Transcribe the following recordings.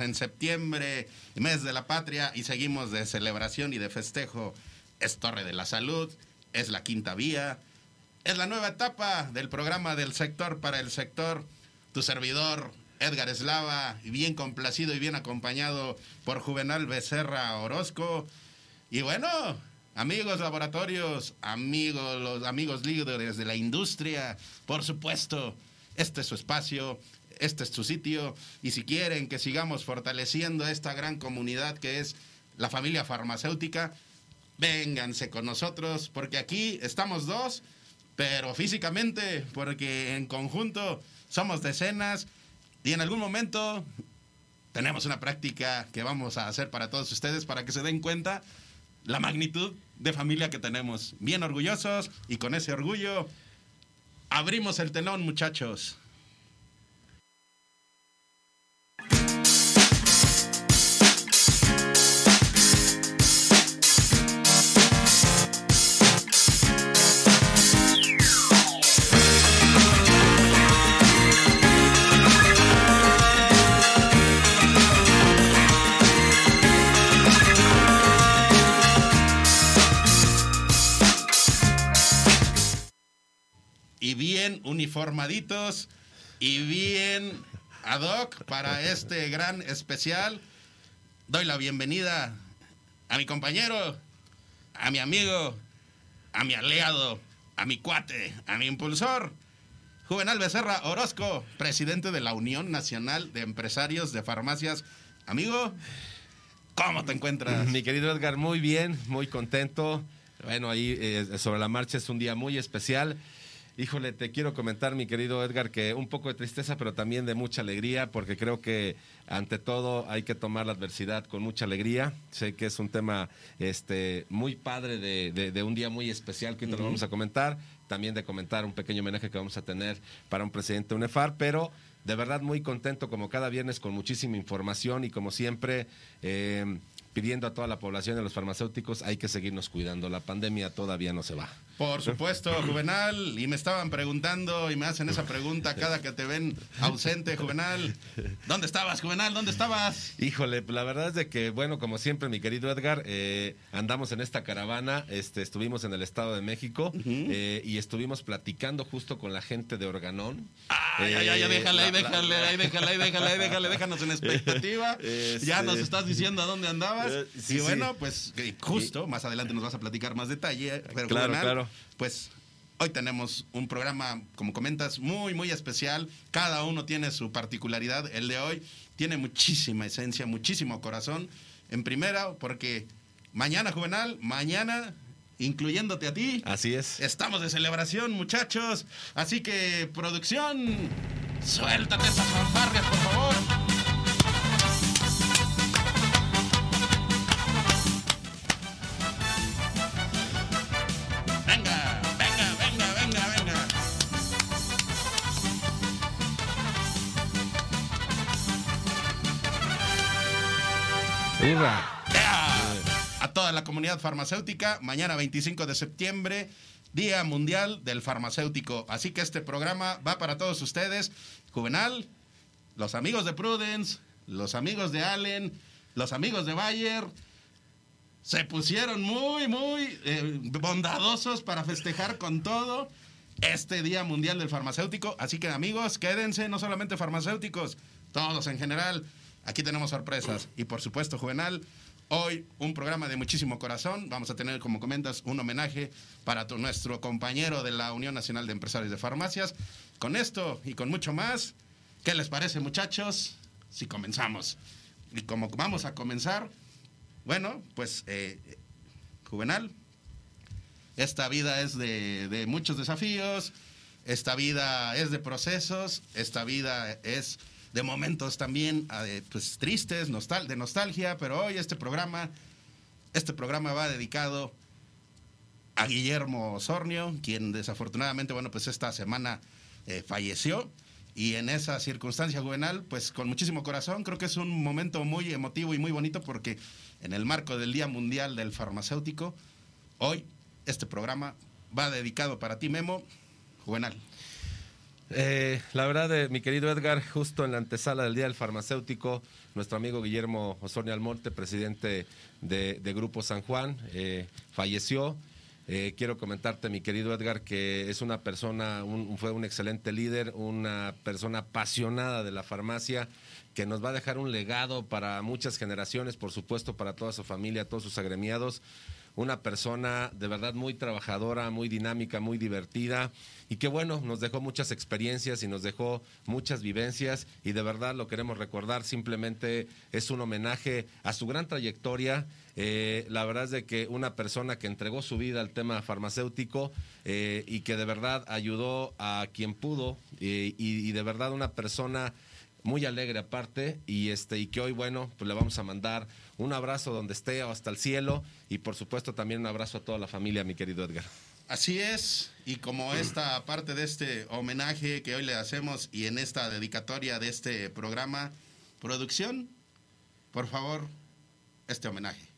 En septiembre, mes de la patria, y seguimos de celebración y de festejo. Es Torre de la Salud, es la quinta vía, es la nueva etapa del programa del sector para el sector. Tu servidor, Edgar Eslava, bien complacido y bien acompañado por Juvenal Becerra Orozco. Y bueno, amigos laboratorios, amigos, los amigos líderes de la industria, por supuesto, este es su espacio, este es su sitio, y si quieren que sigamos fortaleciendo esta gran comunidad que es la familia farmacéutica, vénganse con nosotros, porque aquí estamos dos, pero físicamente, porque en conjunto somos decenas, y en algún momento tenemos una práctica que vamos a hacer para todos ustedes para que se den cuenta la magnitud de familia que tenemos. Bien orgullosos y con ese orgullo abrimos el telón, muchachos. Y bien uniformaditos y bien ad hoc para este gran especial. Doy la bienvenida a mi compañero, a mi amigo, a mi aliado, a mi cuate, a mi impulsor, Juvenal Becerra Orozco, presidente de la Unión Nacional de Empresarios de Farmacias. Amigo, ¿cómo te encuentras? Mi querido Edgar, muy bien, muy contento. Bueno, ahí eh, sobre la marcha es un día muy especial. Híjole, te quiero comentar, mi querido Edgar, que un poco de tristeza, pero también de mucha alegría, porque creo que ante todo hay que tomar la adversidad con mucha alegría. Sé que es un tema este, muy padre de, de- de un día muy especial que ahorita lo vamos a comentar. También de comentar un pequeño homenaje que vamos a tener para un presidente de UNEFAR, pero de verdad muy contento como cada viernes con muchísima información y como siempre eh, pidiendo a toda la población de los farmacéuticos hay que seguirnos cuidando. La pandemia todavía no se va. Por supuesto, Juvenal. Y me estaban preguntando y me hacen esa pregunta cada que te ven ausente, Juvenal. ¿Dónde estabas, Juvenal? ¿Dónde estabas? Híjole, la verdad es de que, bueno, como siempre, mi querido Edgar, eh, andamos en esta caravana, este, estuvimos en el Estado de México eh, y estuvimos platicando justo con la gente de Organón. Ay, ay, ay, Eh, déjale, ahí, déjale, ahí, déjale, ahí, déjale, ahí, déjale, déjanos en expectativa. Este- Ya nos estás diciendo a dónde andabas. Sí, y bueno, sí. pues justo, más adelante nos vas a platicar más detalle. Pero Claro, Juvenal, claro. Pues hoy tenemos un programa, como comentas, muy, muy especial. Cada uno tiene su particularidad. El de hoy tiene muchísima esencia, muchísimo corazón. En primera, porque mañana, Juvenal, mañana, incluyéndote a ti, Así es. Estamos de celebración, muchachos. Así que, producción, suéltate esas fanfarrias, por favor. A toda la comunidad farmacéutica, mañana 25 de septiembre, Día Mundial del Farmacéutico. Así que este programa va para todos ustedes. Juvenal, los amigos de Prudence, los amigos de Allen, los amigos de Bayer, se pusieron muy, muy eh, bondadosos para festejar con todo. este Día Mundial del Farmacéutico. Así que amigos, quédense, no solamente farmacéuticos, todos en general. Aquí tenemos sorpresas. Y por supuesto, Juvenal, hoy un programa de muchísimo corazón. Vamos a tener, como comentas, un homenaje para nuestro compañero de la Unión Nacional de Empresarios de Farmacias. Con esto y con mucho más, ¿qué les parece muchachos? Si comenzamos. Y como vamos a comenzar, bueno, pues eh, Juvenal, esta vida es de, muchos desafíos, esta vida es de procesos, esta vida es de momentos también eh, pues, tristes, nostal de nostalgia, pero hoy este programa, este programa va dedicado a Guillermo Osornio, quien desafortunadamente, bueno, pues esta semana eh, falleció. Y en esa circunstancia juvenal, pues con muchísimo corazón, creo que es un momento muy emotivo y muy bonito porque en el marco del Día Mundial del Farmacéutico, hoy este programa va dedicado para ti, Memo, juvenal. Eh, la verdad, eh, mi querido Edgar, justo en la antesala del Día del Farmacéutico, nuestro amigo Guillermo Osornio Almonte, presidente de, Grupo San Juan, eh, falleció. quiero comentarte, mi querido Edgar, que es una persona, fue un excelente líder, una persona apasionada de la farmacia, que nos va a dejar un legado para muchas generaciones, por supuesto, para toda su familia, todos sus agremiados una persona de verdad muy trabajadora, muy dinámica, muy divertida. Y que bueno, nos dejó muchas experiencias y nos dejó muchas vivencias. Y de verdad lo queremos recordar, simplemente es un homenaje a su gran trayectoria. Eh, la verdad es de que una persona que entregó su vida al tema farmacéutico eh, y que de verdad ayudó a quien pudo eh, y, y de verdad una persona muy alegre aparte. Y este y que hoy bueno pues le vamos a mandar un abrazo donde esté o hasta el cielo. Y por supuesto también un abrazo a toda la familia mi querido Edgar. Así es. Y como esta parte de este homenaje que hoy le hacemos y en esta dedicatoria de este programa producción por favor este homenaje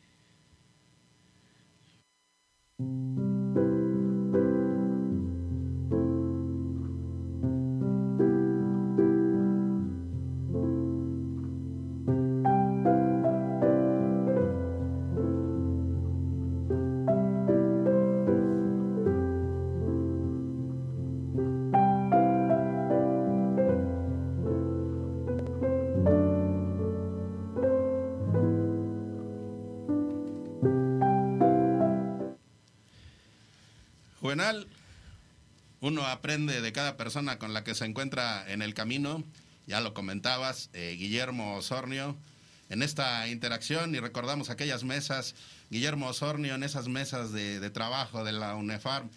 aprende de cada persona con la que se encuentra en el camino. Ya lo comentabas, eh, Guillermo Osornio, en esta interacción y recordamos aquellas mesas, Guillermo Osornio en esas mesas de, trabajo de la UNEFARM,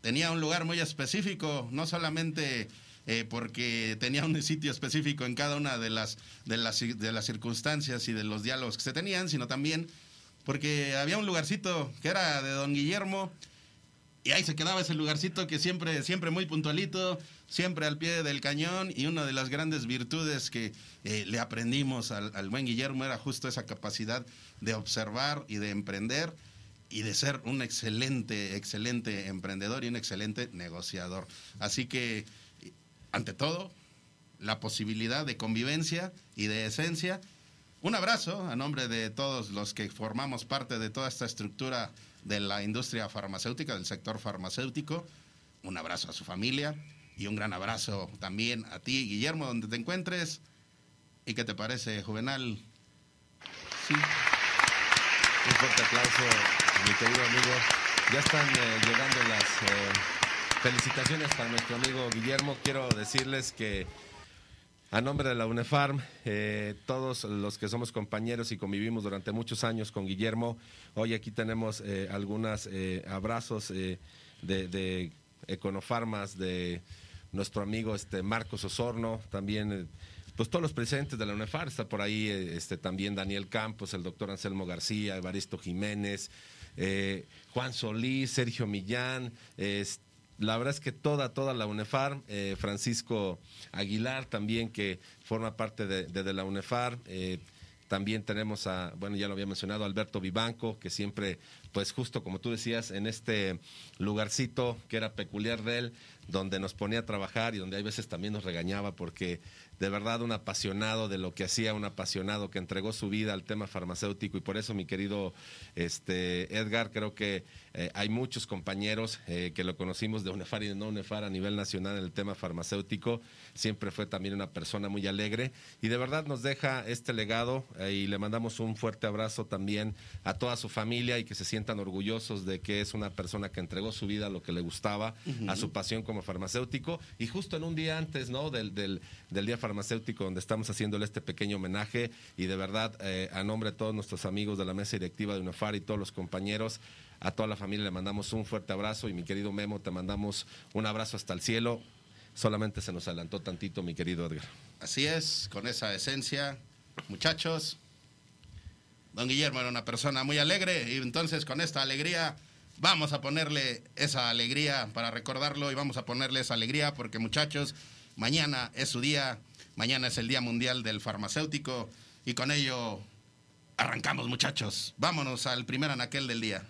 tenía un lugar muy específico, no solamente eh, porque tenía un sitio específico en cada una de las, de, las, de las circunstancias y de los diálogos que se tenían, sino también porque había un lugarcito que era de don Guillermo, y ahí se quedaba ese lugarcito que siempre, siempre muy puntualito, siempre al pie del cañón. Y una de las grandes virtudes que eh, le aprendimos al, al, buen Guillermo era justo esa capacidad de observar y de emprender y de ser un excelente, excelente emprendedor y un excelente negociador. Así que, ante todo, la posibilidad de convivencia y de esencia. Un abrazo a nombre de todos los que formamos parte de toda esta estructura de la industria farmacéutica, del sector farmacéutico. Un abrazo a su familia y un gran abrazo también a ti, Guillermo, donde te encuentres. ¿Y qué te parece, Juvenal? Sí. Un fuerte aplauso, mi querido amigo. Ya están eh, llegando las eh, felicitaciones para nuestro amigo Guillermo. Quiero decirles que a nombre de la UNEFARM, eh, todos los que somos compañeros y convivimos durante muchos años con Guillermo, hoy aquí tenemos eh, algunos eh, abrazos de, de, Econofarmas, de nuestro amigo este Marcos Osorno, también pues todos los presentes de la UNEFAR, está por ahí este, también Daniel Campos, el doctor Anselmo García, Evaristo Jiménez, Juan Solís, Sergio Millán, este, la verdad es que toda, toda la UNEFAR, eh, Francisco Aguilar también, que forma parte de, la UNEFAR, eh, también tenemos a, bueno, ya lo había mencionado, Alberto Vivanco, que siempre pues justo como tú decías, en este lugarcito que era peculiar de él, donde nos ponía a trabajar y donde hay veces también nos regañaba porque de verdad un apasionado de lo que hacía, un apasionado que entregó su vida al tema farmacéutico. Y por eso mi querido este, Edgar, creo que eh, hay muchos compañeros eh, que lo conocimos de UNEFAR y de no UNEFAR a nivel nacional en el tema farmacéutico, siempre fue también una persona muy alegre y de verdad nos deja este legado eh, y le mandamos un fuerte abrazo también a toda su familia y que se sientan orgullosos de que es una persona que entregó su vida a lo que le gustaba, a su pasión como farmacéutico. Y justo en un día antes ¿no? del, del, del Día Farmacéutico donde estamos haciéndole este pequeño homenaje y de verdad a nombre de todos nuestros amigos de la mesa directiva de UNEFAR y todos los compañeros, a toda la familia le mandamos un fuerte abrazo y mi querido Memo te mandamos un abrazo hasta el cielo. Solamente se nos adelantó tantito mi querido Edgar. Así es, con esa esencia, muchachos. Don Guillermo era una persona muy alegre y entonces con esta alegría vamos a ponerle esa alegría para recordarlo y vamos a ponerle esa alegría porque muchachos, mañana es su día, mañana es el Día Mundial del Farmacéutico y con ello arrancamos muchachos. Vámonos al primer anaquel del día.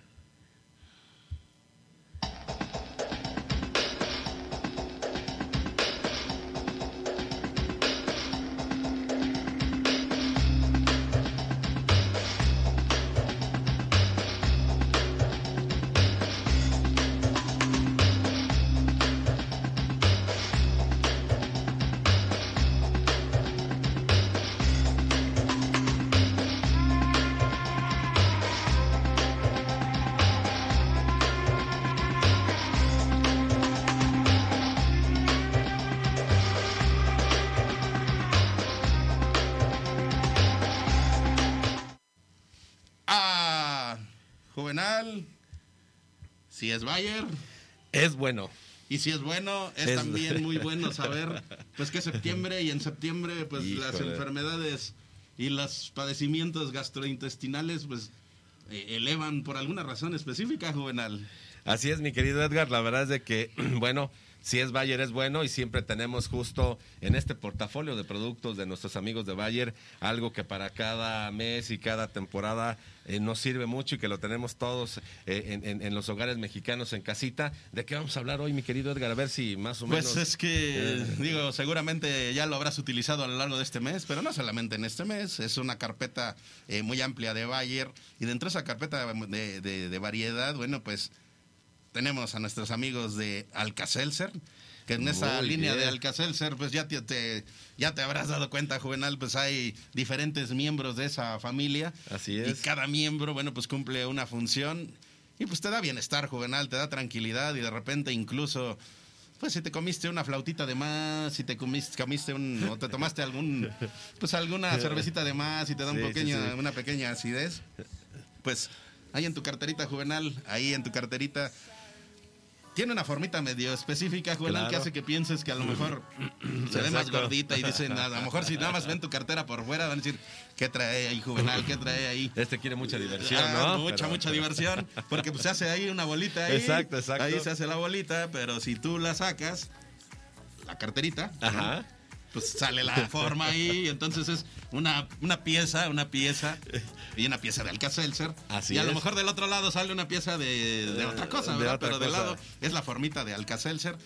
Es Bayer Es bueno. y si es bueno, es, Es- también muy bueno saber pues que septiembre y en septiembre pues las enfermedades y los padecimientos gastrointestinales pues eh, elevan por alguna razón específica, Juvenal. Así es, mi querido Edgar. La verdad es de que, bueno, si es Bayer es bueno y siempre tenemos justo en este portafolio de productos de nuestros amigos de Bayer algo que para cada mes y cada temporada eh, nos sirve mucho y que lo tenemos todos eh, en, en- en los hogares mexicanos en casita. ¿De qué vamos a hablar hoy, mi querido Edgar? A ver si más o menos... Pues es que, digo, seguramente ya lo habrás utilizado a lo largo de este mes, pero no solamente en este mes, es una carpeta eh, muy amplia de Bayer y dentro de esa carpeta de, de- de variedad, bueno, pues tenemos a nuestros amigos de Alcacelser, que en esa Muy línea de. Alcacelser, pues ya te, te- ya te habrás dado cuenta, Juvenal, pues hay diferentes miembros de esa familia. Así es. Y cada miembro, bueno, pues cumple una función y pues te da bienestar, Juvenal, te da tranquilidad y de repente incluso... Pues si te comiste una flautita de más, si te comiste, comiste un, o te tomaste algún, pues alguna cervecita de más y te da un Sí, sí, pequeño, sí. una pequeña acidez, pues ahí en tu carterita juvenal, ahí en tu carterita, tiene una formita medio específica, juvenal, Claro. que hace que pienses que a lo mejor se ve más gordita y dicen, a lo mejor si nada más ven tu cartera por fuera, van a decir, ¿qué trae ahí, juvenal? ¿Qué trae ahí? Este quiere mucha diversión, Ah, ¿no? Mucha, Pero- mucha diversión, porque pues se hace ahí una bolita ahí. Exacto, exacto. Ahí se hace la bolita, pero si tú la sacas, la carterita, Ajá. Pues sale la forma ahí, y entonces es una, una pieza, una pieza, y una pieza de Alka-Seltzer. Así y a lo mejor del otro lado sale una pieza de, de otra cosa, de ¿verdad? otra Pero del cosa. lado es la formita de Alka-Seltzer.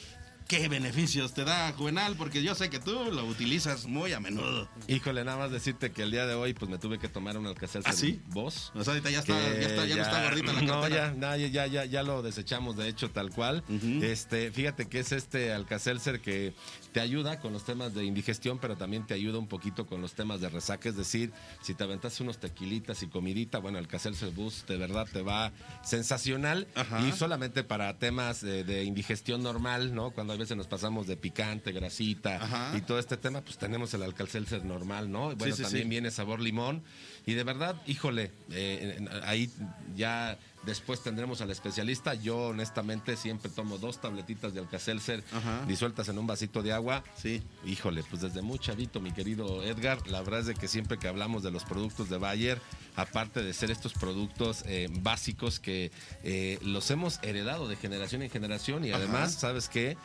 ¿Qué beneficios te da, Juvenal? Porque yo sé que tú lo utilizas muy a menudo. Híjole, nada más decirte que el día de hoy pues me tuve que tomar un alcacel ¿Ah, sí? voz. O sea, ahorita ya está, ya está, ya no está gordita la No, ya, no, ya, ya, ya, ya lo desechamos, de hecho, tal cual. Este, fíjate que es este Alcacelser que te ayuda con los temas de indigestión, pero también te ayuda un poquito con los temas de resaca. Es decir, si te aventaste unos tequilitas y comidita, bueno, Alcacelser Boost de verdad te va sensacional. Ajá. Y solamente para temas de, de indigestión normal, ¿no? Cuando veces nos pasamos de picante, grasita Ajá. y todo este tema, pues tenemos el Alcacelser normal, ¿no? Bueno, sí, también sí. viene sabor limón. Y de verdad, híjole, eh, ahí ya después tendremos al especialista. Yo honestamente siempre tomo dos tabletitas de Alcacelser disueltas en un vasito de agua. Sí. Híjole, pues desde muy chavito, mi querido Edgar, la verdad es de que siempre que hablamos de los productos de Bayer, aparte de ser estos productos eh, básicos que eh, los hemos heredado de generación en generación y Ajá. además, ¿sabes qué?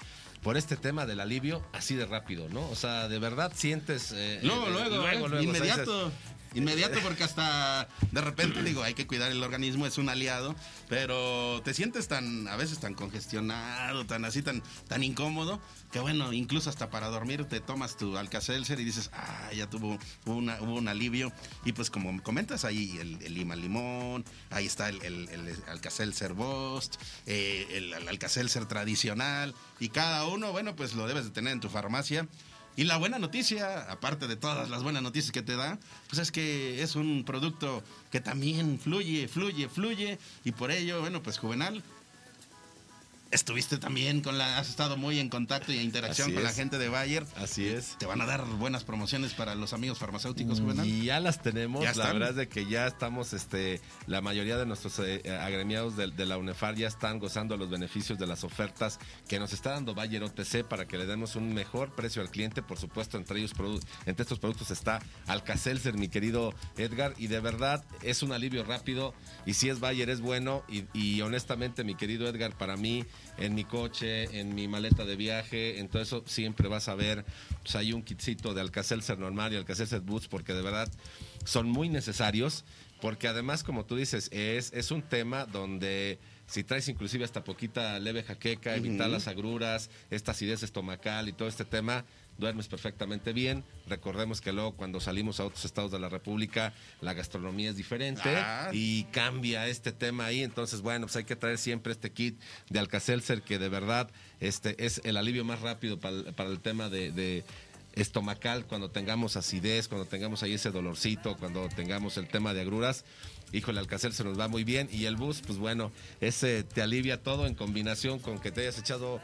Por este tema del alivio, así de rápido, ¿no? O sea, de verdad sientes... eh, Luego, eh, luego, eh, o sea, inmediato. dices, inmediato porque hasta de repente digo, hay que cuidar el organismo, es un aliado, pero te sientes tan, a veces tan congestionado, tan así, tan, tan incómodo, que bueno, incluso hasta para dormir te tomas tu Alcacelser y dices, ah, ya tuvo una, hubo un alivio. Y pues como comentas, ahí el, el lima limón, ahí está el, el, el Alcacelser Bost, eh, el, el Alcacelser tradicional, y cada uno, bueno, pues lo debes de tener en tu farmacia. Y la buena noticia, aparte de todas las buenas noticias que te da, pues es que es un producto que también fluye, fluye, fluye. Y por ello, bueno, pues Juvenal, estuviste también con la, has estado muy en contacto y en interacción Así con la gente de Bayer. Así es. Te van a dar buenas promociones para los amigos farmacéuticos, Juvenal. Y ya las tenemos, Ya la verdad es de que ya estamos, este, la mayoría de nuestros eh, agremiados de, de la UNEFAR ya están gozando los beneficios de las ofertas que nos está dando Bayer OTC para que le demos un mejor precio al cliente. Por supuesto, entre ellos, produ- entre estos productos está Alcacelser, mi querido Edgar, y de verdad es un alivio rápido. Y si es Bayer, es bueno. Y, y honestamente, mi querido Edgar, para mí, en mi coche, en mi maleta de viaje, en todo eso, siempre vas a ver, pues hay un kitcito de Alcacelser normal y Alcacelser Boots, porque de verdad son muy necesarios, porque además, como tú dices, es, es un tema donde si traes inclusive hasta poquita leve jaqueca, evitar las agruras, esta acidez estomacal y todo este tema, duermes perfectamente bien. Recordemos que luego cuando salimos a otros estados de la República, la gastronomía es diferente Ah. y cambia este tema ahí. Entonces, bueno, pues hay que traer siempre este kit de Alcacelser que de verdad este, es el alivio más rápido para, el- para el tema de, de estomacal, cuando tengamos acidez, cuando tengamos ahí ese dolorcito, cuando tengamos el tema de agruras. Híjole, Alcacelser nos va muy bien. Y el bus, pues bueno, ese te alivia todo en combinación con que te hayas echado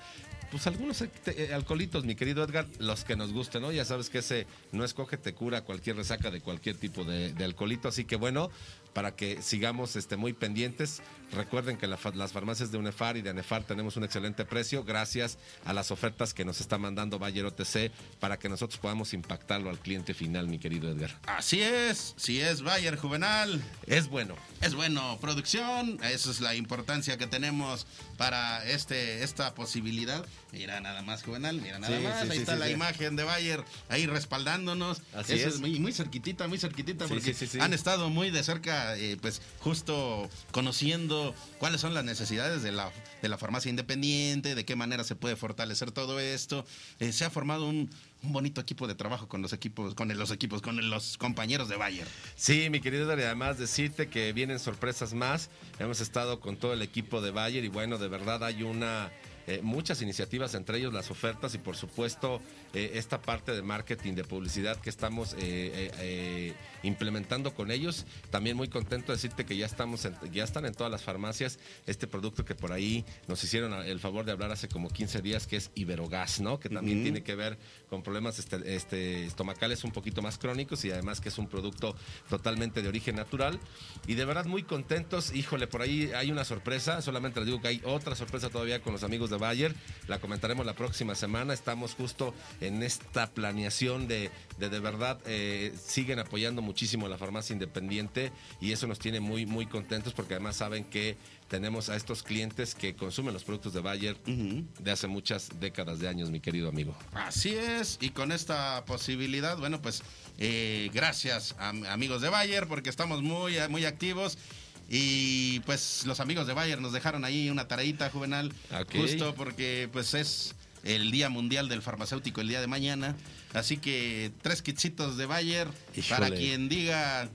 pues algunos te- eh, alcoholitos, mi querido Edgar, los que nos gusten, ¿no? Ya sabes que ese no escoge, te cura cualquier resaca de cualquier tipo de, de alcoholito, así que bueno, para que sigamos este, muy pendientes, recuerden que la las farmacias de UNEFAR y de ANEFAR tenemos un excelente precio gracias a las ofertas que nos está mandando Bayer OTC para que nosotros podamos impactarlo al cliente final, mi querido Edgar. Así es, si es Bayer Juvenal, Es bueno. Es bueno, producción, esa es la importancia que tenemos para este esta posibilidad. Mira nada más Juvenal, mira nada Sí, más, sí, ahí sí, está la imagen de Bayer ahí respaldándonos. Así Eso es. muy, muy cerquitita, muy cerquitita porque han estado muy de cerca, eh, pues justo conociendo cuáles son las necesidades de la, de la farmacia independiente, de qué manera se puede fortalecer todo esto. Eh, se ha formado un, un bonito equipo de trabajo con los equipos, con los equipos, con los compañeros de Bayer. Sí, mi querido Edgar, y además decirte que vienen sorpresas más. Hemos estado con todo el equipo de Bayer y bueno, de verdad hay una eh, muchas iniciativas, entre ellos las ofertas y por supuesto eh, esta parte de marketing, de publicidad que estamos eh, implementando con ellos. También muy contento de decirte que ya estamos, en- ya están en todas las farmacias este producto que por ahí nos hicieron el favor de hablar hace como 15 días, que es Iberogas, ¿no? Que también tiene que ver con problemas este, este, estomacales un poquito más crónicos y además que es un producto totalmente de origen natural. Y de verdad muy contentos. Híjole, por ahí hay una sorpresa. Solamente les digo que hay otra sorpresa todavía con los amigos de Bayer. La comentaremos la próxima semana. Estamos justo en esta planeación de de, de verdad eh, siguen apoyando muchísimo a la farmacia independiente y eso nos tiene muy, muy contentos porque además saben que tenemos a estos clientes que consumen los productos de Bayer de hace muchas décadas de años, mi querido amigo. Así es, y con esta posibilidad, bueno, pues eh, gracias am- amigos de Bayer, porque estamos muy, muy activos. Y pues los amigos de Bayer nos dejaron ahí una tareita juvenal, Ok. justo porque pues es el Día Mundial del Farmacéutico el día de mañana. Así que tres kitsitos de Bayer para quien diga,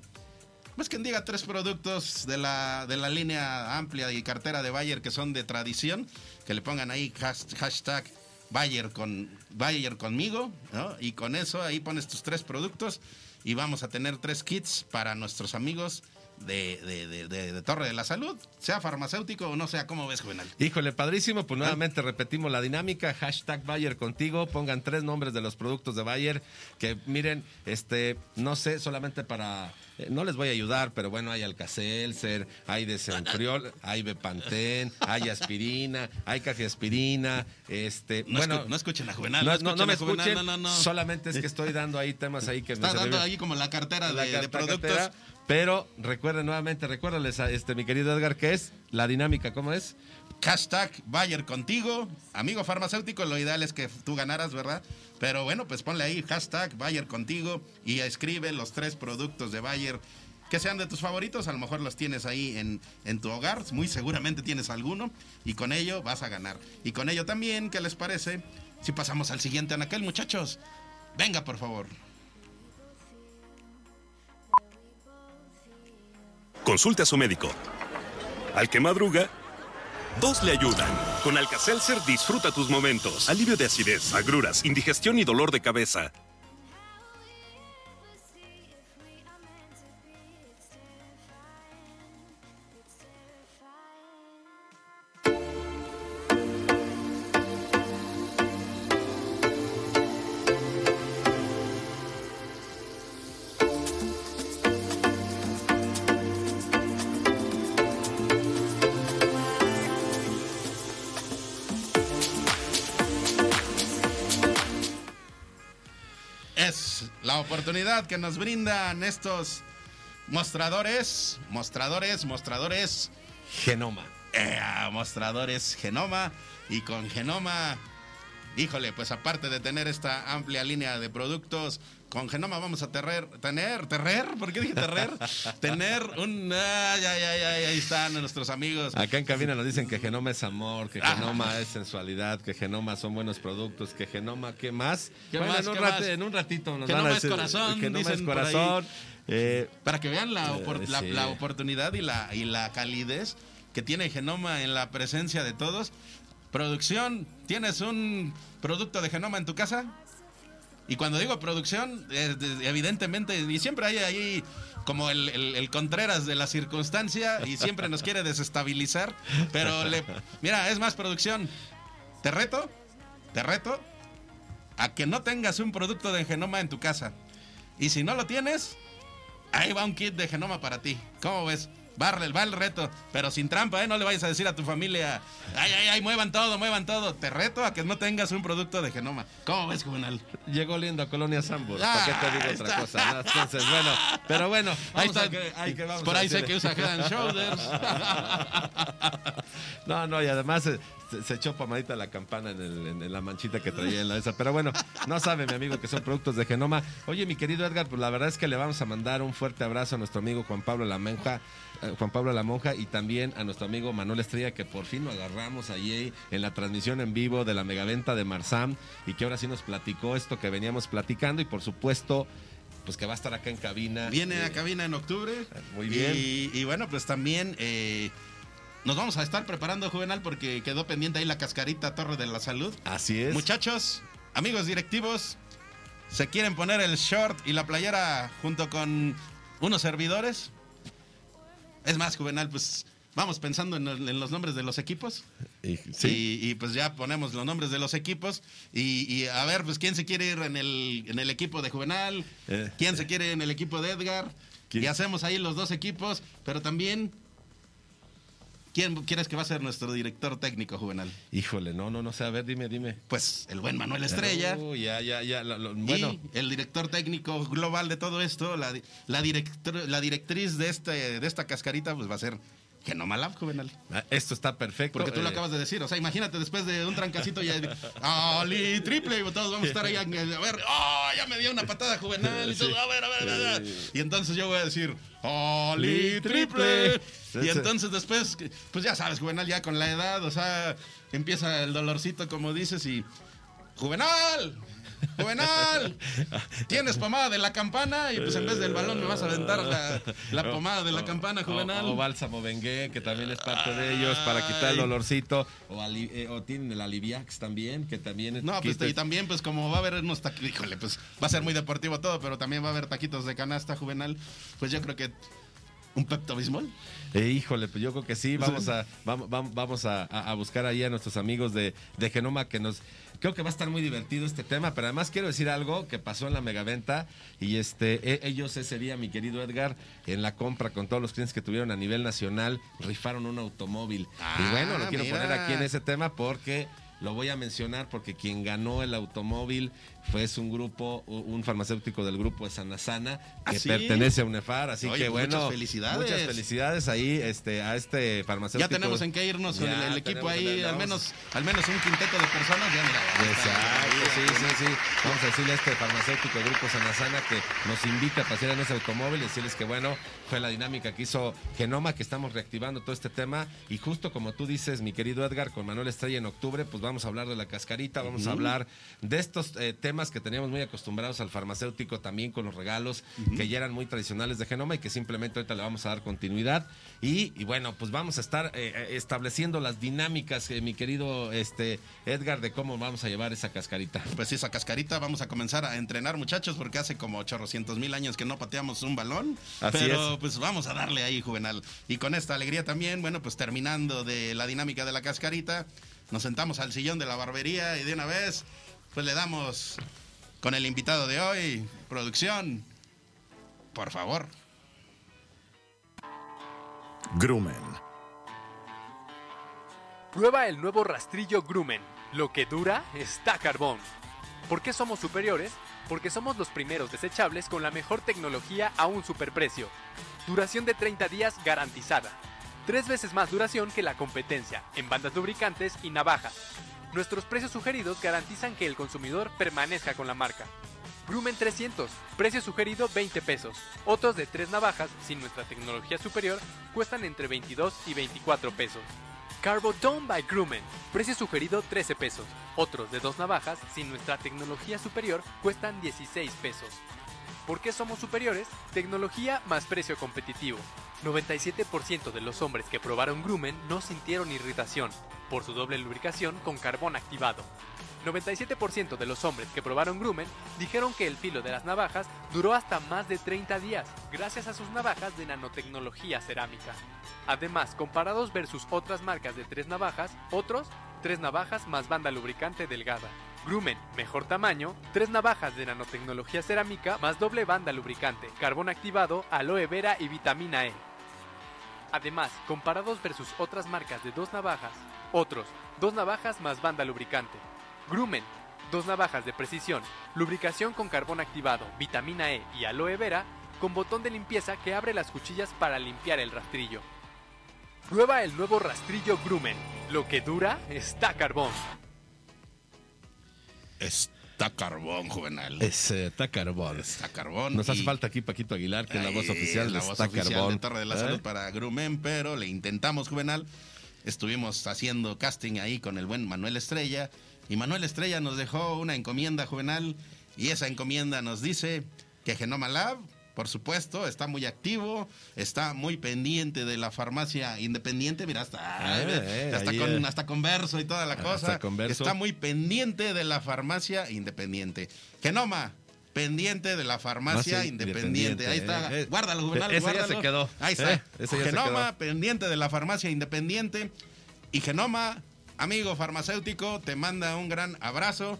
pues quien diga tres productos de la, de la línea amplia y cartera de Bayer que son de tradición, que le pongan ahí has- hashtag Bayer, con, Bayer conmigo, ¿no? Y con eso ahí pones tus tres productos y vamos a tener tres kits para nuestros amigos de, de- de- de- de Torre de la Salud, sea farmacéutico o no sea, ¿cómo ves, Juvenal? Híjole, padrísimo. Pues nuevamente repetimos la dinámica. Hashtag Bayer contigo. Pongan tres nombres de los productos de Bayer. Que miren, este, no sé, solamente para. eh, no les voy a ayudar, pero bueno, hay Alcacelser, hay Desenfriol, hay Bepantén, hay aspirina, hay aspirina. Este, No, bueno, escu- no escuchen a Juvenal. no, no, no me escuchen no, no, no. Solamente es que estoy dando ahí temas ahí que Está me dando ahí como la cartera de, productos. cartera, pero recuerden nuevamente, recuérdales a este mi querido Edgar que es la dinámica, ¿cómo es? Hashtag Bayer contigo. Amigo farmacéutico, lo ideal es que tú ganaras, ¿verdad? Pero bueno, pues ponle ahí hashtag Bayer contigo y escribe los tres productos de Bayer que sean de tus favoritos. A lo mejor los tienes ahí en, en tu hogar. Muy seguramente tienes alguno. Y con ello vas a ganar. Y con ello también, ¿qué les parece? Si pasamos al siguiente anaquel, muchachos. Venga, por favor. Consulte a su médico. Al que madruga, dos le ayudan. Con Alka-Seltzer disfruta tus momentos. Alivio de acidez, agruras, indigestión y dolor de cabeza. La oportunidad que nos brindan estos mostradores, mostradores, mostradores, Genoma. eh, mostradores Genoma. Y con Genoma, híjole, pues aparte de tener esta amplia línea de productos, con Genoma vamos a tener, tener, tener, ¿por qué dije tener? tener un, ay, ay, ay, ahí están nuestros amigos. Acá en cabina nos dicen que Genoma es amor, que Genoma es sensualidad, que Genoma son buenos productos, que Genoma, ¿qué más? ¿Qué Bueno, más, en, un qué rat- más? en un ratito nos Genoma van a es decir. corazón, Genoma es corazón. Eh, Para que vean la, opor- Eh, la- sí. la oportunidad y la, y la calidez que tiene Genoma en la presencia de todos. Producción, ¿tienes un producto de Genoma en tu casa? Y cuando digo producción, de- evidentemente, y siempre hay ahí como el Contreras de la circunstancia y siempre nos quiere desestabilizar, pero le, mira, es más producción. Te reto, te reto a que no tengas un producto de Genoma en tu casa. Y si no lo tienes, ahí va un kit de genoma para ti. ¿Cómo ves? Va, el- va el reto, pero sin trampa, ¿eh? No le vayas a decir a tu familia, ay, ay, ay, muevan todo, muevan todo. Te reto a que no tengas un producto de genoma. ¿Cómo ves, Juvenal? llegó lindo a Colonia Sambor. Ah, ¿Para qué te digo ahí otra cosa? no? Entonces, bueno, pero bueno, Ahí está. que- hay que- vamos Por ahí sé que usa Head and Shoulders. No, no, y además eh, se, se echó pomadita la campana en, el- en la manchita que traía en la esa. Pero bueno, no sabe mi amigo que son productos de Genoma. Oye, mi querido Edgar, pues la verdad es que le vamos a mandar un fuerte abrazo a nuestro amigo Juan Pablo La Monja, eh, Juan Pablo La Monja y también a nuestro amigo Manuel Estrella, que por fin lo agarramos allí en la transmisión en vivo de la megaventa de Marsam y que ahora sí nos platicó esto que veníamos platicando y por supuesto, pues que va a estar acá en cabina. Viene Eh, a cabina en octubre. Muy bien. Y, y bueno, pues también eh, nos vamos a estar preparando, Juvenal, porque quedó pendiente ahí la cascarita Torre de la Salud. Así es. Muchachos, amigos directivos, ¿se quieren poner el short y la playera junto con unos servidores? Es más, Juvenal, pues vamos pensando en, el- en los nombres de los equipos. Sí. Y, y, pues ya ponemos los nombres de los equipos. Y, y a ver, pues quién se quiere ir en el, en el equipo de Juvenal, Eh. quién se quiere en el equipo de Edgar. ¿Quién? Y hacemos ahí los dos equipos, pero también. ¿Quién quieres que va a ser nuestro director técnico, Juvenal? Híjole, no, no, no sé, a ver, dime, dime. Pues el buen Manuel Estrella. Oh, ya, ya, ya. lo- lo- bueno, Y el director técnico global de todo esto, la, la directriz de, este, de esta cascarita, pues va a ser Genoma Lab, Juvenal. ah, esto está perfecto. Porque tú lo eh, acabas de decir. O sea, imagínate después de un trancacito ya. ¡Ali, triple! Y todos vamos a estar ahí a, a ver. ¡Oh! Ya me dio una patada juvenal. Y todo, Sí. a ver, a ver, a ver. Y entonces yo voy a decir. ¡Ali, triple! triple! Y entonces después, pues ya sabes, juvenal ya con la edad. O sea, empieza el dolorcito, como dices, y. ¡Juvenal! ¡Juvenal! Tienes pomada de la campana y pues en vez del balón me vas a aventar la, la pomada de la campana, juvenal. O, o bálsamo Bengué, que también es parte de ellos, para quitar el dolorcito. O, ali- eh, o tienen el Aliviax también, que también es No, pues y también, pues como va a haber unos taquitos, híjole, pues va a ser muy deportivo todo, pero también va a haber taquitos de canasta juvenal. Pues yo creo que un Pepto Bismol. Eh, híjole, pues yo creo que sí, vamos a, vamos, vamos, a- a buscar ahí a nuestros amigos de, de Genoma que nos. Creo que va a estar muy divertido este tema, pero además quiero decir algo que pasó en la megaventa y este e- ellos ese día, mi querido Edgar, en la compra con todos los clientes que tuvieron a nivel nacional, rifaron un automóvil. y Ah, bueno, lo quiero mira. poner aquí en ese tema porque lo voy a mencionar porque quien ganó el automóvil fue es un grupo, un farmacéutico del grupo de Sanasana que ¿Ah, sí? pertenece a UNEFAR, así Oye, que pues, bueno, muchas felicidades. muchas felicidades ahí este a este farmacéutico. Ya tenemos en qué irnos con el, el equipo ahí, el- al menos, al menos un quinteto de personas. Ya, mira. Exacto, sí, sí, sí. Vamos a decirle a este farmacéutico Grupo Sanasana que nos invita a pasear en ese automóvil y decirles que, bueno, fue la dinámica que hizo Genoma, que estamos reactivando todo este tema. Y justo como tú dices, mi querido Edgar, con Manuel Estrella en octubre, pues vamos a hablar de la cascarita, vamos a hablar de estos eh, temas que teníamos muy acostumbrados al farmacéutico también con los regalos, que ya eran muy tradicionales de Genoma y que simplemente ahorita le vamos a dar continuidad. Y, y bueno, pues vamos a estar eh, eh, estableciendo las dinámicas, eh, mi querido este, Edgar, de cómo vamos a llevar esa cascarita. Pues esa cascarita, vamos a comenzar a entrenar, muchachos, porque hace como 800 mil años que no pateamos un balón. Así pero es. pues vamos a darle ahí, Juvenal. Y con esta alegría también, bueno, pues terminando de la dinámica de la cascarita, nos sentamos al sillón de la barbería y de una vez, pues le damos con el invitado de hoy, producción. Por favor. Grumen. Prueba el nuevo rastrillo Grumen. Lo que dura está carbón. ¿Por qué somos superiores? Porque somos los primeros desechables con la mejor tecnología a un superprecio. Duración de 30 días garantizada. Tres veces más duración que la competencia en bandas lubricantes y navajas. Nuestros precios sugeridos garantizan que el consumidor permanezca con la marca. Grumen 300, precio sugerido 20 pesos. Otros de tres navajas sin nuestra tecnología superior cuestan entre 22 y 24 pesos. Carbodome by Grumen, precio sugerido 13 pesos. Otros de dos navajas sin nuestra tecnología superior cuestan 16 pesos. ¿Por qué somos superiores? Tecnología más precio competitivo. 97% de los hombres que probaron Grumen no sintieron irritación por su doble lubricación con carbón activado. 97% de los hombres que probaron Grumen dijeron que el filo de las navajas duró hasta más de 30 días gracias a sus navajas de nanotecnología cerámica. Además, comparados versus otras marcas de tres navajas, otros, tres navajas más banda lubricante delgada. Grumen, mejor tamaño, tres navajas de nanotecnología cerámica más doble banda lubricante, carbón activado, aloe vera y vitamina E. Además, comparados versus otras marcas de dos navajas, otros, dos navajas más banda lubricante. Grumen, dos navajas de precisión, lubricación con carbón activado, vitamina E y aloe vera, con botón de limpieza que abre las cuchillas para limpiar el rastrillo. Prueba el nuevo rastrillo Grumen. Lo que dura está carbón. Está carbón, Juvenal. Es eh, está carbón. Está carbón. Nos hace falta aquí Paquito Aguilar, que es la voz oficial la de voz Está oficial Carbón. de Torre de la ¿Eh? Salud para Grumen, pero le intentamos, Juvenal. Estuvimos haciendo casting ahí con el buen Manuel Estrella. Y Manuel Estrella nos dejó una encomienda, Juvenal. Y esa encomienda nos dice que Genoma Lab, por supuesto, está muy activo, está muy pendiente de la farmacia independiente. Mira, hasta, Eh, hasta, ahí, con, eh. hasta con verso y toda la Hasta cosa. con verso. Está muy pendiente de la farmacia independiente. Genoma, pendiente de la farmacia independiente. Ahí está. independiente, eh. Guárdalo, Juvenal, Ese ya guárdalo. se quedó, Ahí está. eh, ese ya se Genoma, quedó. pendiente de la farmacia independiente. Y Genoma, amigo farmacéutico, te manda un gran abrazo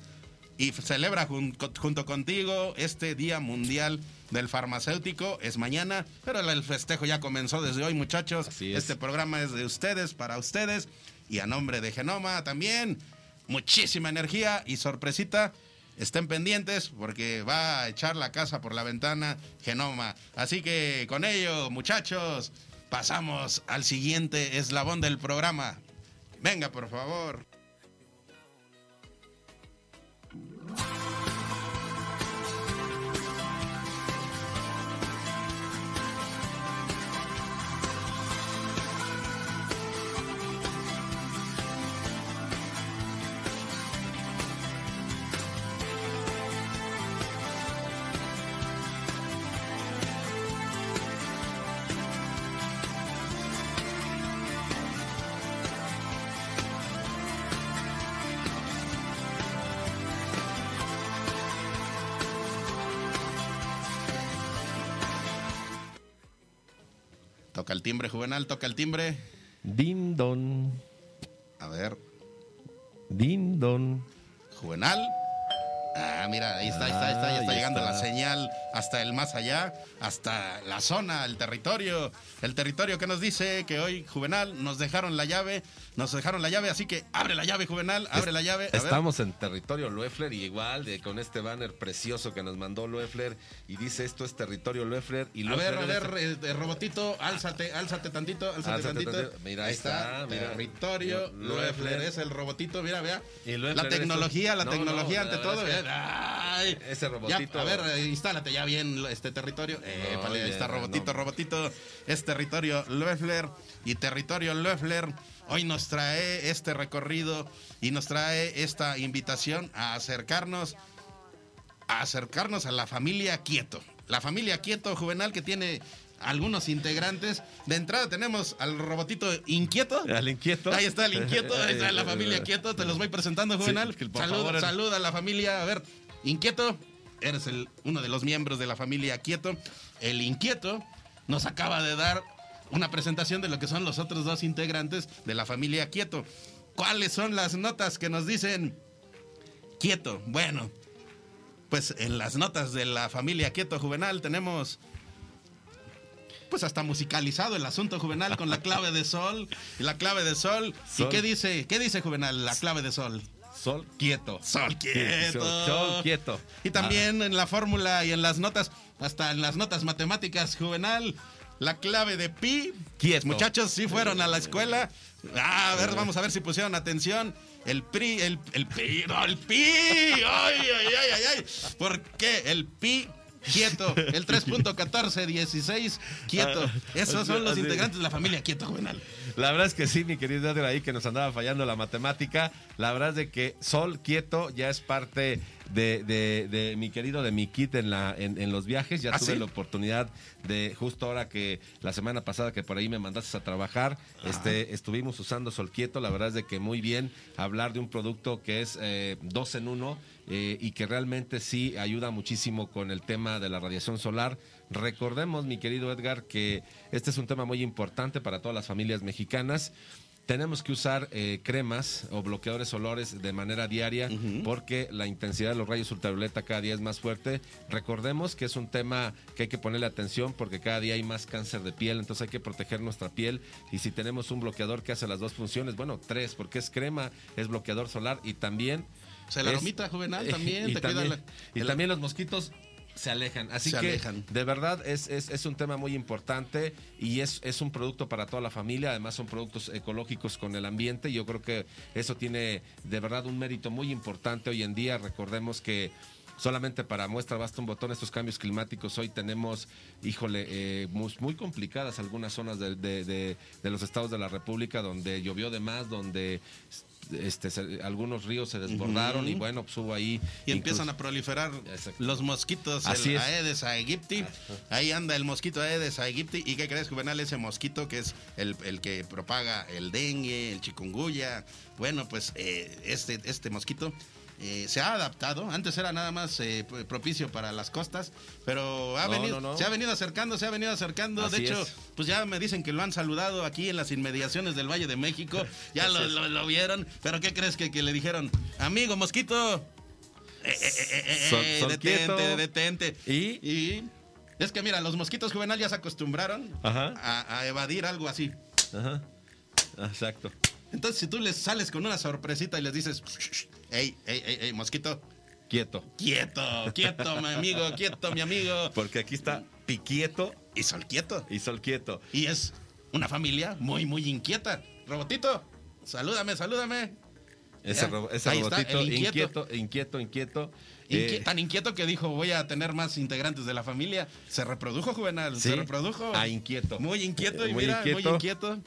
y celebra jun- junto contigo este Día Mundial del Farmacéutico. Es mañana, pero el festejo ya comenzó desde hoy, muchachos. Así es. Este programa es de ustedes, para ustedes. Y a nombre de Genoma también, muchísima energía y sorpresita. Estén pendientes porque va a echar la casa por la ventana Genoma. Así que con ello, muchachos, pasamos al siguiente eslabón del programa. Venga, por favor. Timbre, Juvenal, toca el timbre. Din don, A ver, din don. Juvenal. Ah, mira, ahí está, ahí está, ahí está, ya Ah, está ahí llegando está. la señal hasta el más allá, hasta la zona, el territorio, el territorio que nos dice que hoy Juvenal nos dejaron la llave, nos dejaron la llave, así que abre la llave Juvenal, abre la llave. a ver. Estamos en territorio Loeffler y igual de, con este banner precioso que nos mandó Loeffler y dice esto es territorio Loeffler y A ver, a ver, eh, eh, robotito, álzate, álzate tantito, álzate, Álzate tantito. Mira, ahí está, mira. Territorio, Loeffler. Es el robotito, mira, vea. Y la tecnología, la No, tecnología no, ante todo. vea. Ay. Ese robotito- Ya, a ver, eh, instálate ya bien este territorio. Eh, No, ahí está robotito, robotito. Es territorio Loeffler y territorio Loeffler. Hoy nos trae este recorrido y nos trae esta invitación a acercarnos a acercarnos a la familia Quieto. La familia Quieto Juvenal que tiene algunos integrantes. De entrada tenemos al robotito Inquieto. Al inquieto. Ahí está el Inquieto, ahí está la familia Quieto. Te los voy presentando, Juvenal. Sí, salud, salud a la familia. A ver, Inquieto, eres el, uno de los miembros de la familia Quieto. El Inquieto nos acaba de dar una presentación de lo que son los otros dos integrantes de la familia Quieto. ¿Cuáles son las notas que nos dicen Quieto? Bueno, pues en las notas de la familia Quieto Juvenal tenemos pues hasta musicalizado el asunto Juvenal con la clave de sol y la clave de sol. Sol. ¿Y qué dice? ¿Qué dice Juvenal la clave de sol? Sol quieto. Sol quieto. Sol, sol quieto. Y también en la fórmula y en las notas, hasta en las notas matemáticas, Juvenal, la clave de pi. Quieto. Muchachos, sí fueron a la escuela. Ah, a ver, vamos a ver si pusieron atención. El PRI, el, el pi, no, el pi. Ay, ay, ay, ay, ay. ¿Por qué? El pi. Quieto, el 3.1416, quieto. Esos son los Así- integrantes de la familia Quieto Juvenal. La verdad es que sí, mi querido Edgar, ahí que nos andaba fallando la matemática. La verdad es de que Sol Quieto ya es parte de, de- de mi querido, de mi kit en, la, en, en los viajes. Ya ¿Ah, tuve sí? la oportunidad de, justo ahora que la semana pasada que por ahí me mandaste a trabajar, este, estuvimos usando Sol Quieto. La verdad es de que muy bien hablar de un producto que es eh, dos en uno eh, y que realmente sí ayuda muchísimo con el tema de la radiación solar. Recordemos, mi querido Edgar, que este es un tema muy importante para todas las familias mexicanas. Tenemos que usar eh, cremas o bloqueadores solares de manera diaria porque la intensidad de los rayos ultravioleta cada día es más fuerte. Recordemos que es un tema que hay que ponerle atención porque cada día hay más cáncer de piel, entonces hay que proteger nuestra piel. Y si tenemos un bloqueador que hace las dos funciones, bueno, tres, porque es crema, es bloqueador solar y también... Se la es- aromita juvenal también, y te cuida también, la- y el- también los mosquitos se alejan. Así Se que alejan. de verdad es, es, es un tema muy importante y es, es un producto para toda la familia. Además son productos ecológicos con el ambiente. Yo creo que eso tiene de verdad un mérito muy importante hoy en día. Recordemos que solamente para muestra basta un botón estos cambios climáticos. Hoy tenemos, híjole, eh, muy, muy complicadas algunas zonas de, de- de- de los estados de la República donde llovió de más, donde este, se- algunos ríos se desbordaron y bueno, pues hubo ahí... y empiezan a proliferar los mosquitos, Así el es. Aedes aegypti. Ahí anda el mosquito Aedes aegypti. ¿Y qué crees, Juvenal? Ese mosquito que es el, el que propaga el dengue, el chikungunya. Bueno, pues eh, este, este mosquito eh, se ha adaptado. Antes era nada más eh, propicio para las costas, pero ha No, venido, no, no. se ha venido acercando, se ha venido acercando. Así de hecho, es. pues ya me dicen que lo han saludado aquí en las inmediaciones del Valle de México. Ya lo, lo- lo vieron. Pero ¿qué crees que, que le dijeron? Amigo mosquito. Eh, detente, detente. ¿Y? Y es que mira, los mosquitos juvenal ya se acostumbraron a, a evadir algo así. Ajá. Exacto. Entonces, si tú les sales con una sorpresita y les dices, hey, hey, hey, hey, mosquito, Quieto. quieto, quieto, mi amigo, quieto, mi amigo. Porque aquí está Piquieto Y sol quieto. y Sol Quieto. Y es una familia muy, muy inquieta. Robotito, salúdame, salúdame. Ese, Ya, ro- ese robotito inquieto. inquieto, inquieto, inquieto. Inqui- Eh, tan inquieto que dijo, voy a tener más integrantes de la familia. Se reprodujo, Juvenal, Sí. se reprodujo. Ah, inquieto. Muy inquieto, y Muy mira, inquieto. muy inquieto.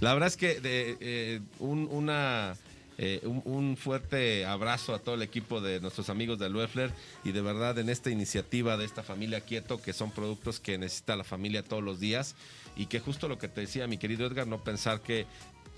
La verdad es que de, eh, un, una, eh, un, un fuerte abrazo a todo el equipo de nuestros amigos de Loeffler y de verdad en esta iniciativa de esta familia Quieto, que son productos que necesita la familia todos los días y que justo lo que te decía mi querido Edgar, no pensar que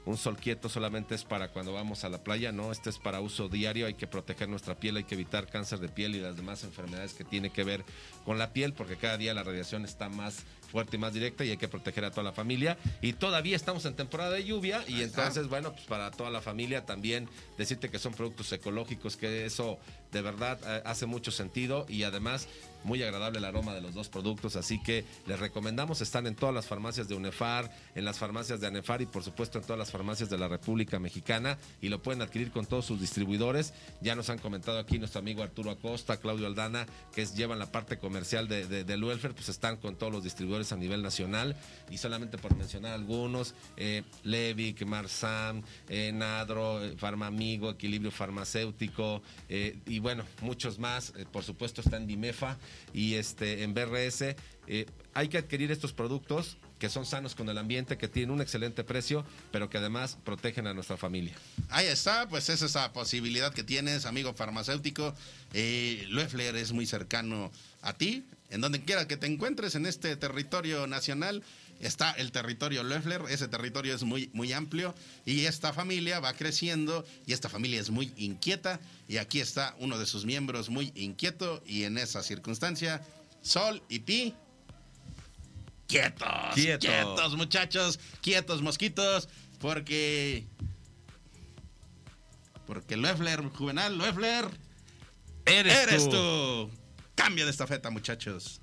un sol quieto solamente es para cuando vamos a la playa, no, este es para uso diario, hay que proteger nuestra piel, hay que evitar cáncer de piel y las demás enfermedades que tiene que ver con la piel, porque cada día la radiación está más fuerte y más directa y hay que proteger a toda la familia. Y todavía estamos en temporada de lluvia y entonces, bueno, pues para toda la familia también decirte que son productos ecológicos, que eso de verdad eh, hace mucho sentido y además muy agradable el aroma de los dos productos, así que les recomendamos, están en todas las farmacias de UNEFAR, en las farmacias de ANEFAR y por supuesto en todas las farmacias de la República Mexicana y lo pueden adquirir con todos sus distribuidores. Ya nos han comentado aquí nuestro amigo Arturo Acosta, Claudio Aldana, que es, llevan la parte comercial de, de, del welfare, pues están con todos los distribuidores a nivel nacional y solamente por mencionar algunos, eh, Levic, Marsam, eh, Nadro, eh, Farmamigo, Equilibrio Farmacéutico eh, y bueno, muchos más, eh, por supuesto está en Dimefa y este en BRS. Hay que adquirir estos productos que son sanos con el ambiente, que tienen un excelente precio, pero que además protegen a nuestra familia. Ahí está, pues es esa posibilidad que tienes, amigo farmacéutico. Eh, Loeffler es muy cercano a ti, en donde quiera que te encuentres en este territorio nacional. Está el territorio Loeffler, ese territorio es muy, muy amplio y esta familia va creciendo y esta familia es muy inquieta y aquí está uno de sus miembros muy inquieto y en esa circunstancia, Sol y Pi quietos, Quieto. quietos muchachos, quietos mosquitos, porque porque Loeffler, Juvenal, Loeffler, eres, tú. Cambio de estafeta, muchachos.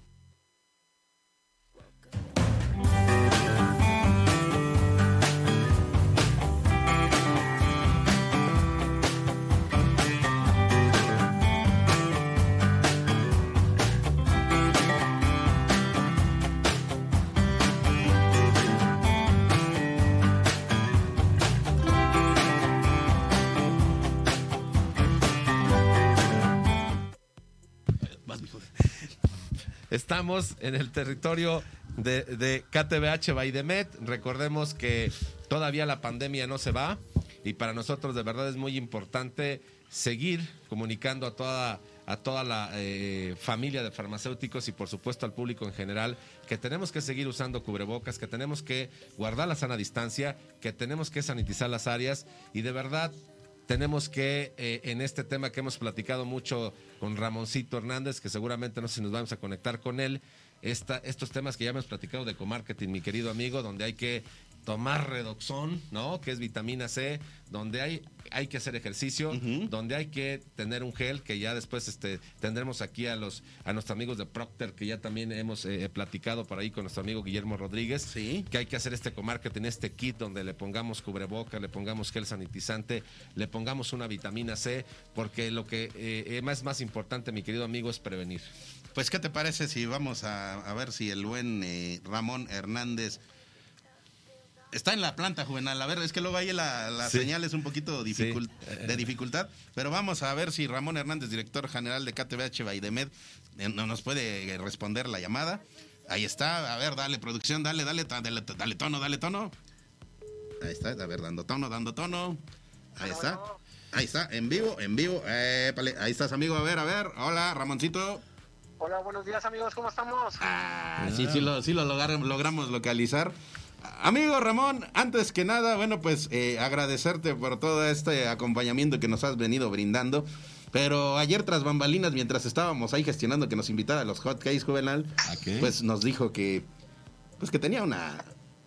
Estamos en el territorio de, de KTBH Baidemet. Recordemos que todavía la pandemia no se va y para nosotros de verdad es muy importante seguir comunicando a toda a toda la eh, familia de farmacéuticos y por supuesto al público en general que tenemos que seguir usando cubrebocas, que tenemos que guardar la sana distancia, que tenemos que sanitizar las áreas y de verdad tenemos que, eh, en este tema que hemos platicado mucho con Ramoncito Hernández, que seguramente no sé si nos vamos a conectar con él, esta, estos temas que ya hemos platicado de comarketing, mi querido amigo, donde hay que tomar redoxón, ¿no? Que es vitamina C, donde hay, hay que hacer ejercicio, donde hay que tener un gel, que ya después este, tendremos aquí a los a nuestros amigos de Procter, que ya también hemos eh, platicado por ahí con nuestro amigo Guillermo Rodríguez, Sí. que hay que hacer este comarketing, este kit donde le pongamos cubreboca, le pongamos gel sanitizante, le pongamos una vitamina C, porque lo que eh, es más importante, mi querido amigo, es prevenir. Pues, ¿qué te parece si vamos a, a ver si el buen eh, Ramón Hernández está en la planta, Juvenal? A ver, es que luego ahí la, la Sí. señal es un poquito dificult- Eh, de dificultad, pero vamos a ver si Ramón Hernández, director general de KTBH Baidemed, eh, no nos puede eh, responder la llamada. Ahí está, a ver, dale producción, dale, dale, dale, dale tono, dale tono. Ahí está, a ver, dando tono, dando tono. Ahí está. Ahí está, en vivo, en vivo. Épale, ahí estás, amigo. A ver, a ver. Hola, Ramoncito. Hola, buenos días amigos, ¿cómo estamos? Ah, sí, sí lo, sí lo logramos localizar. Amigo Ramón, antes que nada, bueno, pues eh, agradecerte por todo este acompañamiento que nos has venido brindando. Pero ayer tras bambalinas, mientras estábamos ahí gestionando que nos invitara a los hot cakes juvenal, pues nos dijo que, pues que tenía una,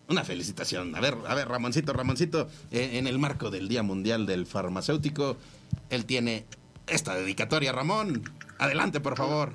una felicitación. A ver, a ver, Ramoncito, Ramoncito, eh, en el marco del Día Mundial del Farmacéutico, él tiene esta dedicatoria. Ramón, adelante, por favor.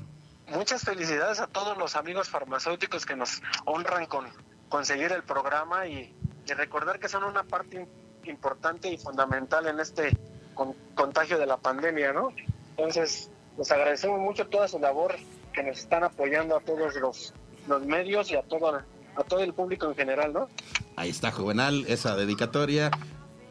Muchas felicidades a todos los amigos farmacéuticos que nos honran con conseguir el programa y, y recordar que son una parte im- importante y fundamental en este con- contagio de la pandemia, ¿no? Entonces, les agradecemos mucho toda su labor que nos están apoyando a todos los, los medios y a todo, a todo el público en general, ¿no? Ahí está, Juvenal, esa dedicatoria.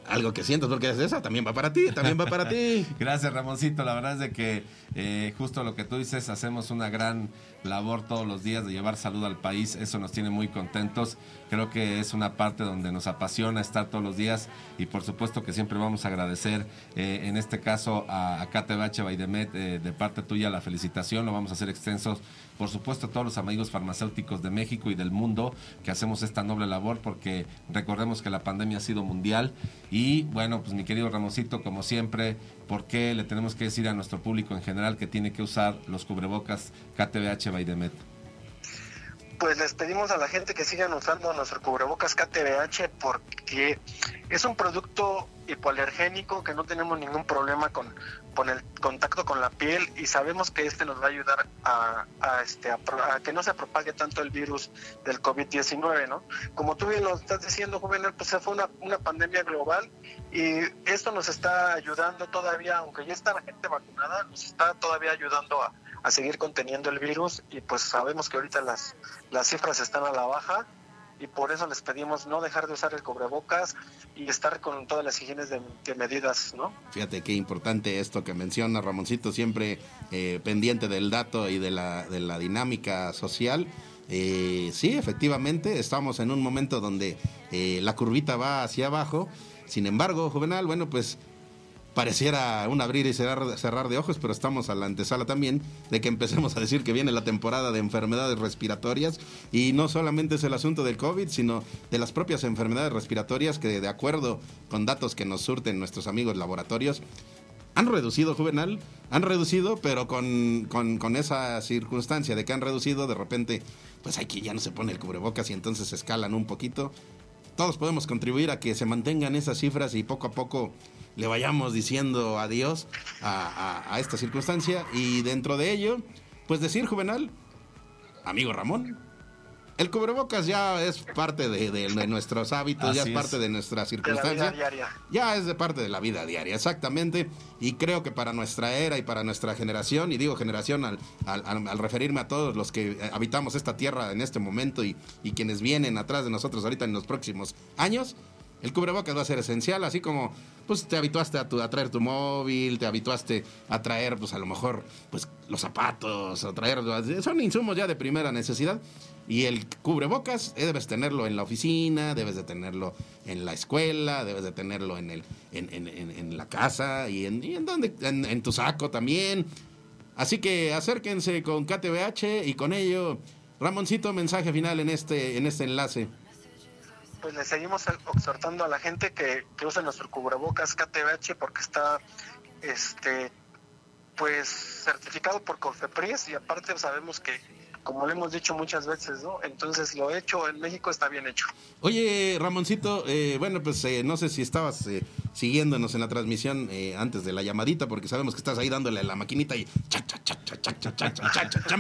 Algo que sientas porque es esa, también va para ti, también va para ti. Gracias, Ramoncito. La verdad es de que eh, justo lo que tú dices, hacemos una gran labor todos los días de llevar salud al país. Eso nos tiene muy contentos. Creo que es una parte donde nos apasiona estar todos los días y por supuesto que siempre vamos a agradecer, eh, en este caso a, a KTBH Baidemet, eh, de parte tuya la felicitación. Lo vamos a hacer extensos, por supuesto, a todos los amigos farmacéuticos de México y del mundo que hacemos esta noble labor porque recordemos que la pandemia ha sido mundial y bueno, pues mi querido Ramoncito, como siempre, ¿por qué le tenemos que decir a nuestro público en general que tiene que usar los cubrebocas KTBH Baidemet? Pues les pedimos a la gente que sigan usando nuestro cubrebocas KTBH porque es un producto hipoalergénico que no tenemos ningún problema con, con el contacto con la piel y sabemos que este nos va a ayudar a, este, a, que no se propague tanto el virus del COVID-19, ¿no? Como tú bien lo estás diciendo, Juvenal, pues fue una, una pandemia global y esto nos está ayudando todavía, aunque ya está la gente vacunada, nos está todavía ayudando a a seguir conteniendo el virus y pues sabemos que ahorita las, las cifras están a la baja y por eso les pedimos no dejar de usar el cubrebocas y estar con todas las higienes de, medidas, ¿no? Fíjate qué importante esto que menciona Ramoncito, siempre eh, pendiente del dato y de la, de la dinámica social. Eh, sí, efectivamente, estamos en un momento donde eh, la curvita va hacia abajo. Sin embargo, Juvenal, bueno, pues pareciera un abrir y cerrar, cerrar, de ojos, pero estamos a la antesala también de que empecemos a decir que viene la temporada de enfermedades respiratorias y no solamente es el asunto del COVID, sino de las propias enfermedades respiratorias que de acuerdo con datos que nos surten nuestros amigos laboratorios, han reducido, Juvenal, han reducido, pero con, con, esa circunstancia de que han reducido, de repente, pues hay que ya no se pone el cubrebocas y entonces escalan un poquito. Todos podemos contribuir a que se mantengan esas cifras y poco a poco le vayamos diciendo adiós a, esta circunstancia y dentro de ello, pues decir, Juvenal, amigo Ramón, el cubrebocas ya es parte de, nuestros hábitos, ya es parte de nuestra circunstancia. Ya es de parte de la vida diaria, exactamente. Y creo que para nuestra era y para nuestra generación, y digo generación al, al, referirme a todos los que habitamos esta tierra en este momento y, y quienes vienen atrás de nosotros ahorita en los próximos años, el cubrebocas va a ser esencial, así como pues te habituaste a, tu, a traer tu móvil, te habituaste a traer pues a lo mejor pues los zapatos, a traer son insumos ya de primera necesidad y el cubrebocas eh, debes tenerlo en la oficina, debes de tenerlo en la escuela, debes de tenerlo en el en, la casa y en, en, donde, en tu saco también. Así que acérquense con KTBH y con ello Ramoncito, mensaje final en este en este enlace pues le seguimos exhortando a la gente que, que use nuestro cubrebocas KTBH porque está este pues certificado por Confepris y aparte sabemos que como le hemos dicho muchas veces, ¿no? Entonces lo hecho en México está bien hecho. Oye, Ramoncito, eh, bueno, pues eh, no sé si estabas eh, siguiéndonos en la transmisión antes de la llamadita, porque sabemos que estás ahí dándole a la maquinita y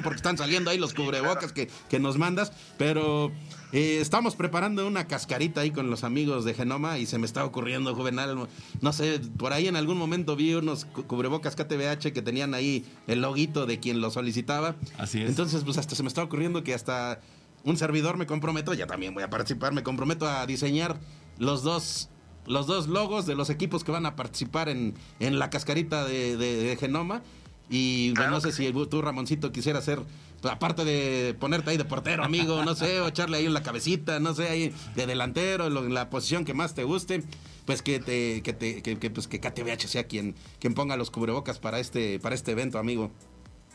porque están saliendo ahí los cubrebocas que, que nos mandas, pero estamos preparando una cascarita ahí con los amigos de Genoma y se me está ocurriendo, Juvenal, no sé, por ahí en algún momento vi unos cubrebocas KTBH que tenían ahí el loguito de quien lo solicitaba. Así es. Entonces, pues hasta se me está ocurriendo que hasta un servidor me comprometo, ya también voy a participar, me comprometo a diseñar los dos los dos logos de los equipos que van a participar en, en la cascarita de, Genoma. Y bueno, no sé si tú, Ramoncito, quisiera hacer, aparte de ponerte ahí de portero, amigo, no sé, o echarle ahí en la cabecita, no sé, ahí de delantero, en la posición que más te guste, pues que te, que te, que, pues que KTVH sea quien, quien ponga los cubrebocas para este, para este evento, amigo.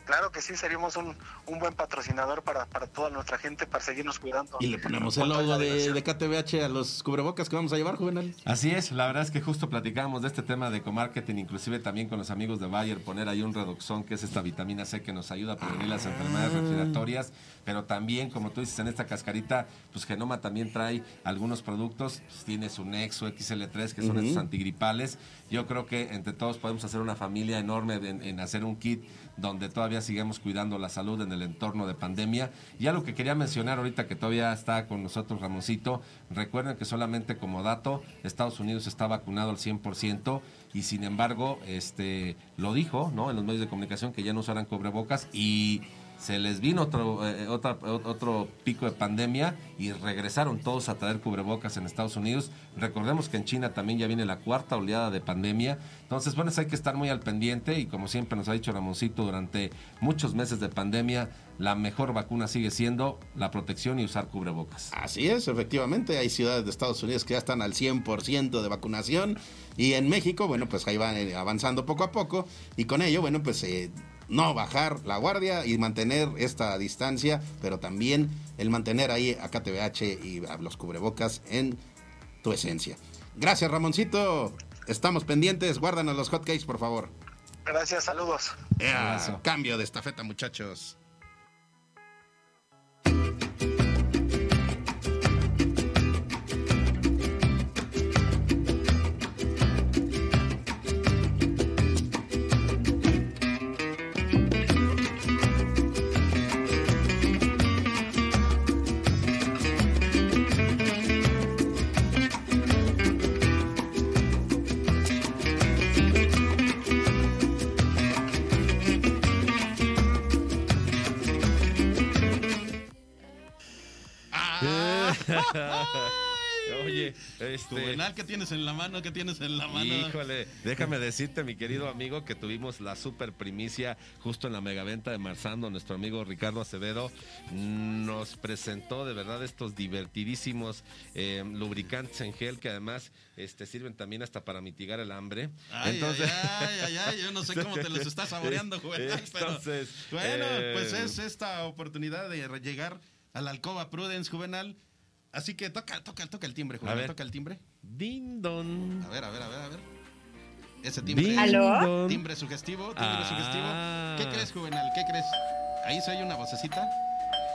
Claro que sí, seríamos un, un buen patrocinador para, para, toda nuestra gente, para seguirnos cuidando. Y le ponemos el logo de, de, KTBH a los cubrebocas que vamos a llevar, Juvenal. Así es, la verdad es que justo platicábamos de este tema de comarketing, inclusive también con los amigos de Bayer, poner ahí un redoxón, que es esta vitamina C que nos ayuda a prevenir las enfermedades ah. respiratorias, pero también, como tú dices, en esta cascarita, pues Genoma también trae algunos productos, pues, tiene su Nexo XL3, que son estos antigripales. Yo creo que entre todos podemos hacer una familia enorme en hacer un kit donde todavía sigamos cuidando la salud en el entorno de pandemia. Y algo que quería mencionar ahorita que todavía está con nosotros Ramoncito, recuerden que solamente como dato, Estados Unidos está vacunado al 100% y sin embargo, este lo dijo, ¿no? En los medios de comunicación que ya no usarán cubrebocas y se les vino otro, eh, otro pico de pandemia y regresaron todos a traer cubrebocas en Estados Unidos. Recordemos que en China también ya viene la cuarta oleada de pandemia. Entonces, bueno, hay que estar muy al pendiente y como siempre nos ha dicho Ramoncito, durante muchos meses de pandemia, la mejor vacuna sigue siendo la protección y usar cubrebocas. Así es, efectivamente, hay ciudades de Estados Unidos que ya están al 100% de vacunación y en México, bueno, pues ahí van eh, avanzando poco a poco y con ello, bueno, pues... Eh, no bajar la guardia y mantener esta distancia, pero también el mantener ahí a KTBH y a los cubrebocas en tu esencia. Gracias, Ramoncito. Estamos pendientes. Guárdanos los hotcakes, por favor. Gracias, saludos. Cambio de estafeta, muchachos. Este... Juvenal, ¿qué tienes en la mano? ¿Qué tienes en la mano? Híjole, déjame decirte, mi querido amigo, que tuvimos la super primicia justo en la megaventa de Marzando. Nuestro amigo Ricardo Acevedo nos presentó de verdad estos divertidísimos eh, lubricantes en gel que además este, sirven también hasta para mitigar el hambre. Ay, Entonces... ay, ay, ay, yo no sé cómo te los estás saboreando, Juvenal, Entonces, pero bueno, pues eh, es esta oportunidad de llegar a la alcoba Prudence, Juvenal Así que toca, toca, toca el timbre, Juvenal. Toca el timbre. Din don. A ver, a ver, a ver, a ver. Ese timbre. ¿Aló? Timbre sugestivo, timbre ah. sugestivo. ¿Qué crees, Juvenal? ¿Qué crees? Ahí se oye una vocecita.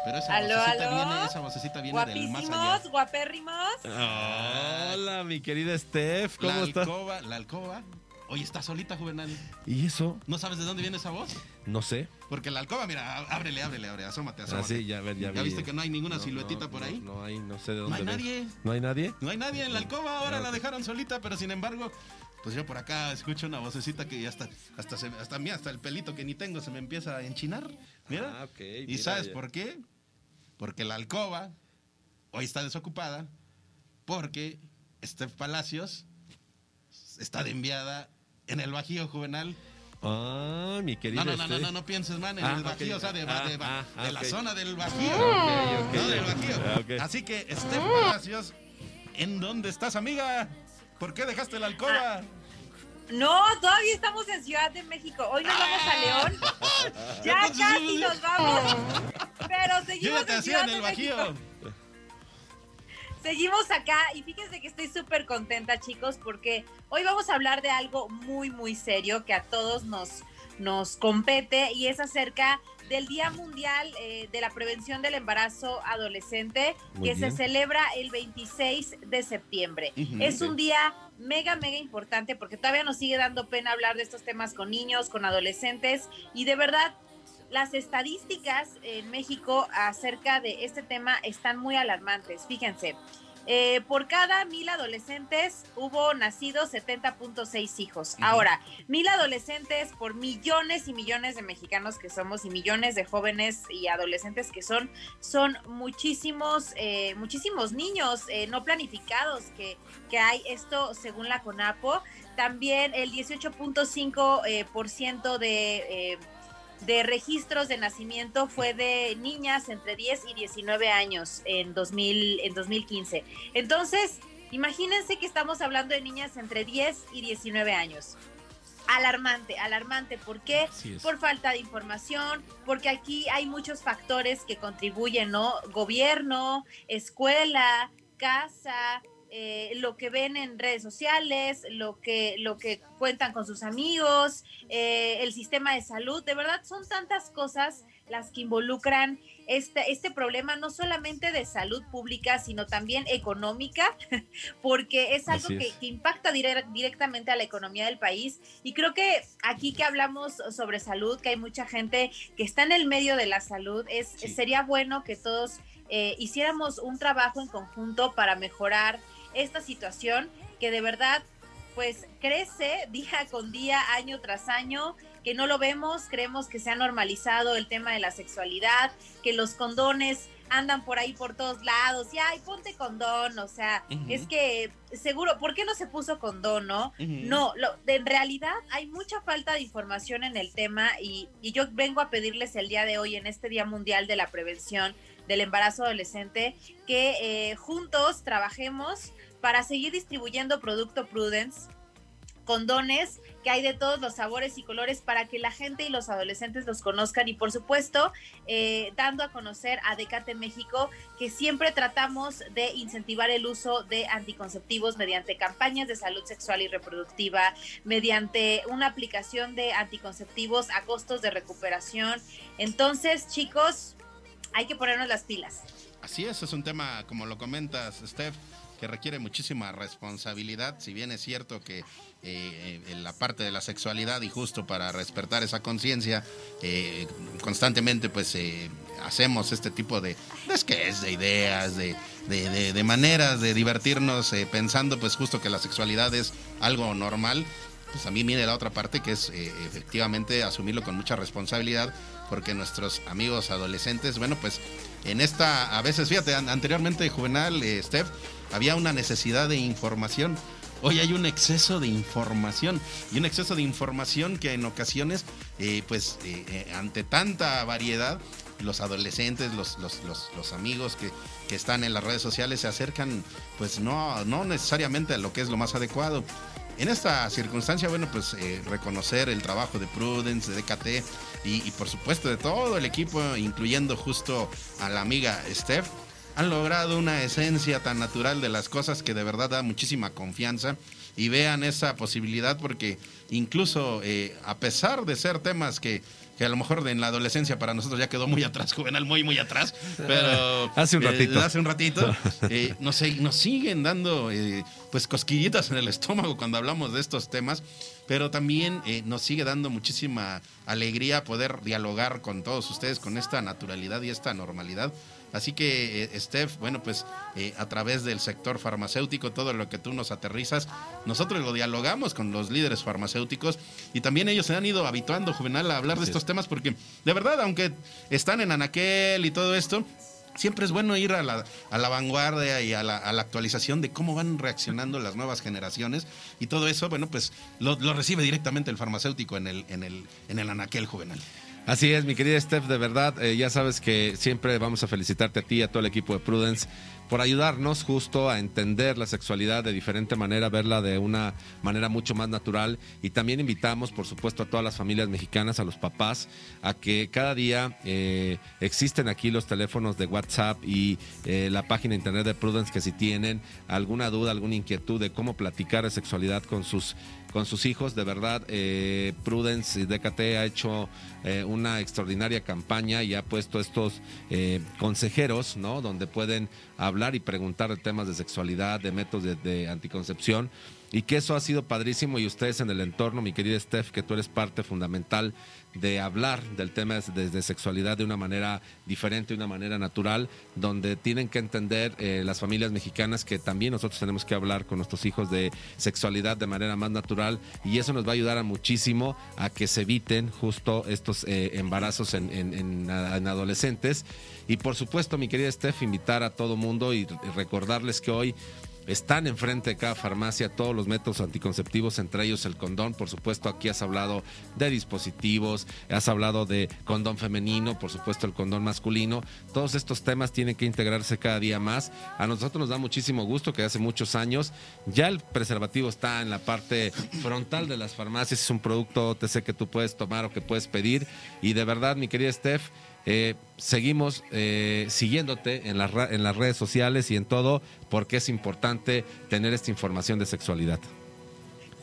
Pero esa ¿Aló, vocecita aló? viene, esa vocecita viene del más allá. guapérrimos. Hola, mi querida Steph, ¿cómo la estás? Alcoba, la alcoba Oye, está solita, Juvenal. ¿Y eso? ¿No sabes de dónde viene esa voz? No sé. Porque la alcoba, mira, ábrele, ábrele, ábrele, asómate, asómate. Ah, sí, ya, ver, ya, ¿Ya viste que no hay ninguna siluetita por ahí? No, hay, no sé de dónde. No hay nadie. ¿No hay nadie? No hay nadie en la alcoba, ahora la dejaron solita, pero sin embargo, pues yo por acá escucho una vocecita que ya hasta, hasta, se, hasta, mí, hasta el pelito que ni tengo se me empieza a enchinar. Mira. Ah, ok. ¿Y sabes por qué? Porque la alcoba hoy está desocupada, porque Steph Palacios está de enviada en el Bajío Juvenal. Ah, mi querido. No, no, no, no, no, pienses, man, en Ah, el Bajío, o sea, de, Ah, de- de ah, la zona del Bajío. No, del Bajío. Así que, Steph Palacios, ¿en dónde estás, amiga? ¿Por qué dejaste la alcoba? No, todavía estamos en Ciudad de México. Hoy nos vamos a León. Ya casi nos vamos. Pero Yo seguimos en Ciudad en de el México. Seguimos acá y fíjense que estoy súper contenta, chicos, porque hoy vamos a hablar de algo muy, muy serio que a todos nos, nos compete y es acerca del Día Mundial eh, de la Prevención del Embarazo Adolescente Muy que bien. se celebra el 26 de septiembre. Es un día mega, mega importante porque todavía nos sigue dando pena hablar de estos temas con niños, con adolescentes y de verdad las estadísticas en México acerca de este tema están muy alarmantes. Fíjense, eh, por cada mil adolescentes hubo nacidos 70.6 hijos. Ahora, mil adolescentes por millones y millones de mexicanos que somos y millones de jóvenes y adolescentes que son, son muchísimos, eh, muchísimos niños eh, no planificados que, que hay. Esto según la CONAPO. También el 18.5% eh, por ciento de... eh, de registros de nacimiento fue de niñas entre 10 y 19 años en, 2000, en 2015. Entonces, imagínense que estamos hablando de niñas entre 10 y 19 años. Alarmante, alarmante. ¿Por qué? Por falta de información, porque aquí hay muchos factores que contribuyen, ¿no? Gobierno, escuela, casa, eh, lo que ven en redes sociales, lo que, lo que cuentan con sus amigos, eh, el sistema de salud. De verdad, son tantas cosas las que involucran este, este problema, no solamente de salud pública, sino también económica, porque es algo que, es. que impacta dire- directamente a la economía del país. Y creo que aquí que hablamos sobre salud, que hay mucha gente que está en el medio de la salud, es, Sí. sería bueno que todos eh, hiciéramos un trabajo en conjunto para mejorar esta situación que de verdad pues crece día con día, año tras año, que no lo vemos, creemos que se ha normalizado el tema de la sexualidad, que los condones andan por ahí por todos lados, y ay, ponte condón, o sea, es que seguro, ¿por qué no se puso condón, no? No, lo, de- en realidad hay mucha falta de información en el tema y, y yo vengo a pedirles el día de hoy, en este Día Mundial de la Prevención del Embarazo Adolescente, que eh, juntos trabajemos para seguir distribuyendo producto Prudence, condones que hay de todos los sabores y colores para que la gente y los adolescentes los conozcan y por supuesto eh, dando a conocer a Decate México que siempre tratamos de incentivar el uso de anticonceptivos mediante campañas de salud sexual y reproductiva, mediante una aplicación de anticonceptivos a costos de recuperación. Entonces, chicos, hay que ponernos las pilas. Así es, es un tema, como lo comentas, Steph, que requiere muchísima responsabilidad, si bien es cierto que eh, en la parte de la sexualidad y justo para despertar esa conciencia, eh, constantemente pues eh, hacemos este tipo de, de sketches, de ideas, de, de- de- de maneras de divertirnos eh, pensando pues justo que la sexualidad es algo normal. Pues también viene la otra parte que es eh, efectivamente asumirlo con mucha responsabilidad porque nuestros amigos adolescentes, bueno, pues en esta, a veces, fíjate, anteriormente Juvenal, eh, Steph, había una necesidad de información. Hoy hay un exceso de información y un exceso de información que en ocasiones, eh, pues ante tanta variedad, los adolescentes, los, los, los, los amigos que, que, están en las redes sociales se acercan, pues no, no necesariamente a lo que es lo más adecuado. En esta circunstancia, bueno, pues eh, reconocer el trabajo de Prudence, de DKT y, por supuesto de todo el equipo, incluyendo justo a la amiga Steph, han logrado una esencia tan natural de las cosas que de verdad da muchísima confianza. Y vean esa posibilidad porque incluso eh, a pesar de ser temas que que a lo mejor en la adolescencia para nosotros ya quedó muy atrás, juvenal, muy, muy atrás, pero... hace un ratito. Eh, hace un ratito. Eh, nos, nos, siguen dando eh, pues cosquillitas en el estómago cuando hablamos de estos temas, pero también eh, nos sigue dando muchísima alegría poder dialogar con todos ustedes con esta naturalidad y esta normalidad Así que, eh, Steph, bueno, pues eh, a través del sector farmacéutico, todo lo que tú nos aterrizas, nosotros lo dialogamos con los líderes farmacéuticos y también ellos se han ido habituando, Juvenal, a hablar de estos temas porque, de verdad, aunque están en Anaquel y todo esto, siempre es bueno ir a la, a la vanguardia y a la, a la, actualización de cómo van reaccionando las nuevas generaciones y todo eso, bueno, pues lo, lo recibe directamente el farmacéutico en el, en el, en el anaquel juvenal. Así es, mi querida Steph, de verdad, eh, ya sabes que siempre vamos a felicitarte a ti y a todo el equipo de Prudence por ayudarnos justo a entender la sexualidad de diferente manera, verla de una manera mucho más natural. Y también invitamos, por supuesto, a todas las familias mexicanas, a los papás, a que cada día eh, existen aquí los teléfonos de WhatsApp y eh, la página internet de Prudence, que si tienen alguna duda, alguna inquietud de cómo platicar de sexualidad con sus con sus hijos. De verdad, eh, Prudence DKT ha hecho eh, una extraordinaria campaña y ha puesto estos eh, consejeros, ¿no? Donde pueden hablar y preguntar de temas de sexualidad, de métodos de, de anticoncepción. Y que eso ha sido padrísimo y ustedes en el entorno, mi querida Steph, que tú eres parte fundamental de hablar del tema de, de, sexualidad de una manera diferente, de una manera natural, donde tienen que entender eh, las familias mexicanas que también nosotros tenemos que hablar con nuestros hijos de sexualidad de manera más natural y eso nos va a ayudar a muchísimo a que se eviten justo estos eh, embarazos en, en, en, adolescentes. Y por supuesto, mi querida Steph, invitar a todo mundo y recordarles que hoy están enfrente de cada farmacia todos los métodos anticonceptivos, entre ellos el condón. Por supuesto, aquí has hablado de dispositivos, has hablado de condón femenino, por supuesto el condón masculino. Todos estos temas tienen que integrarse cada día más. A nosotros nos da muchísimo gusto que hace muchos años ya el preservativo está en la parte frontal de las farmacias. Es un producto OTC que tú puedes tomar o que puedes pedir. Y de verdad, mi querida Steph, eh, seguimos eh, siguiéndote en, en las redes sociales y en todo porque es importante tener esta información de sexualidad.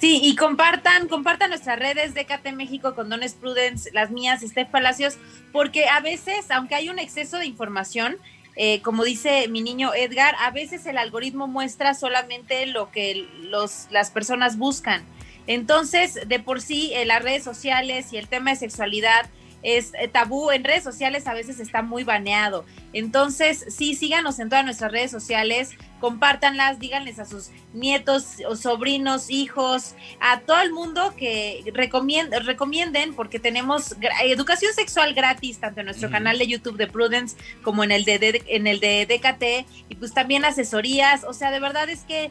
Sí, y compartan, compartan nuestras redes de México, Condones Prudence, las mías, Steph Palacios, porque a veces, aunque hay un exceso de información, eh, como dice mi niño Edgar, a veces el algoritmo muestra solamente lo que los, las personas buscan. Entonces, de por sí, las redes sociales y el tema de sexualidad es eh, tabú en redes sociales a veces está muy baneado. Entonces, sí, síganos en todas nuestras redes sociales, compártanlas, díganles a sus nietos o sobrinos, hijos, a todo el mundo que recomienden, recomienden porque tenemos educación sexual gratis tanto en nuestro mm. canal de YouTube de Prudence como en el de, de, en el de DKT y pues también asesorías, o sea, de verdad es que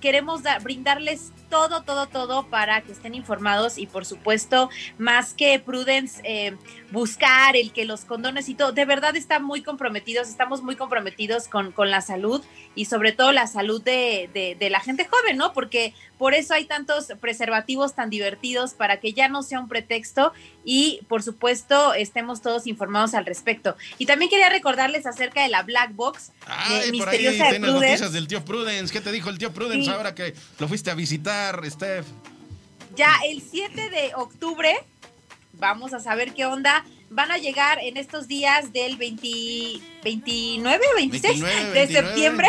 queremos da, brindarles todo, todo, todo para que estén informados y por supuesto, más que Prudence, eh, buscar el que los condones y todo, de verdad están muy comprometidos, estamos muy comprometidos con, con la salud y sobre todo la salud de, de, de, la gente joven, ¿no? Porque por eso hay tantos preservativos tan divertidos para que ya no sea un pretexto y por supuesto estemos todos informados al respecto. Y también quería recordarles acerca de la Black Box. Ay, misteriosa por ahí tienes noticias del tío Prudence. ¿Qué te dijo el tío Prudence sí. ahora que lo fuiste a visitar? Steph. Ya el 7 de octubre, vamos a saber qué onda. Van a llegar en estos días del 20, 29 o 26 29, 29. de septiembre.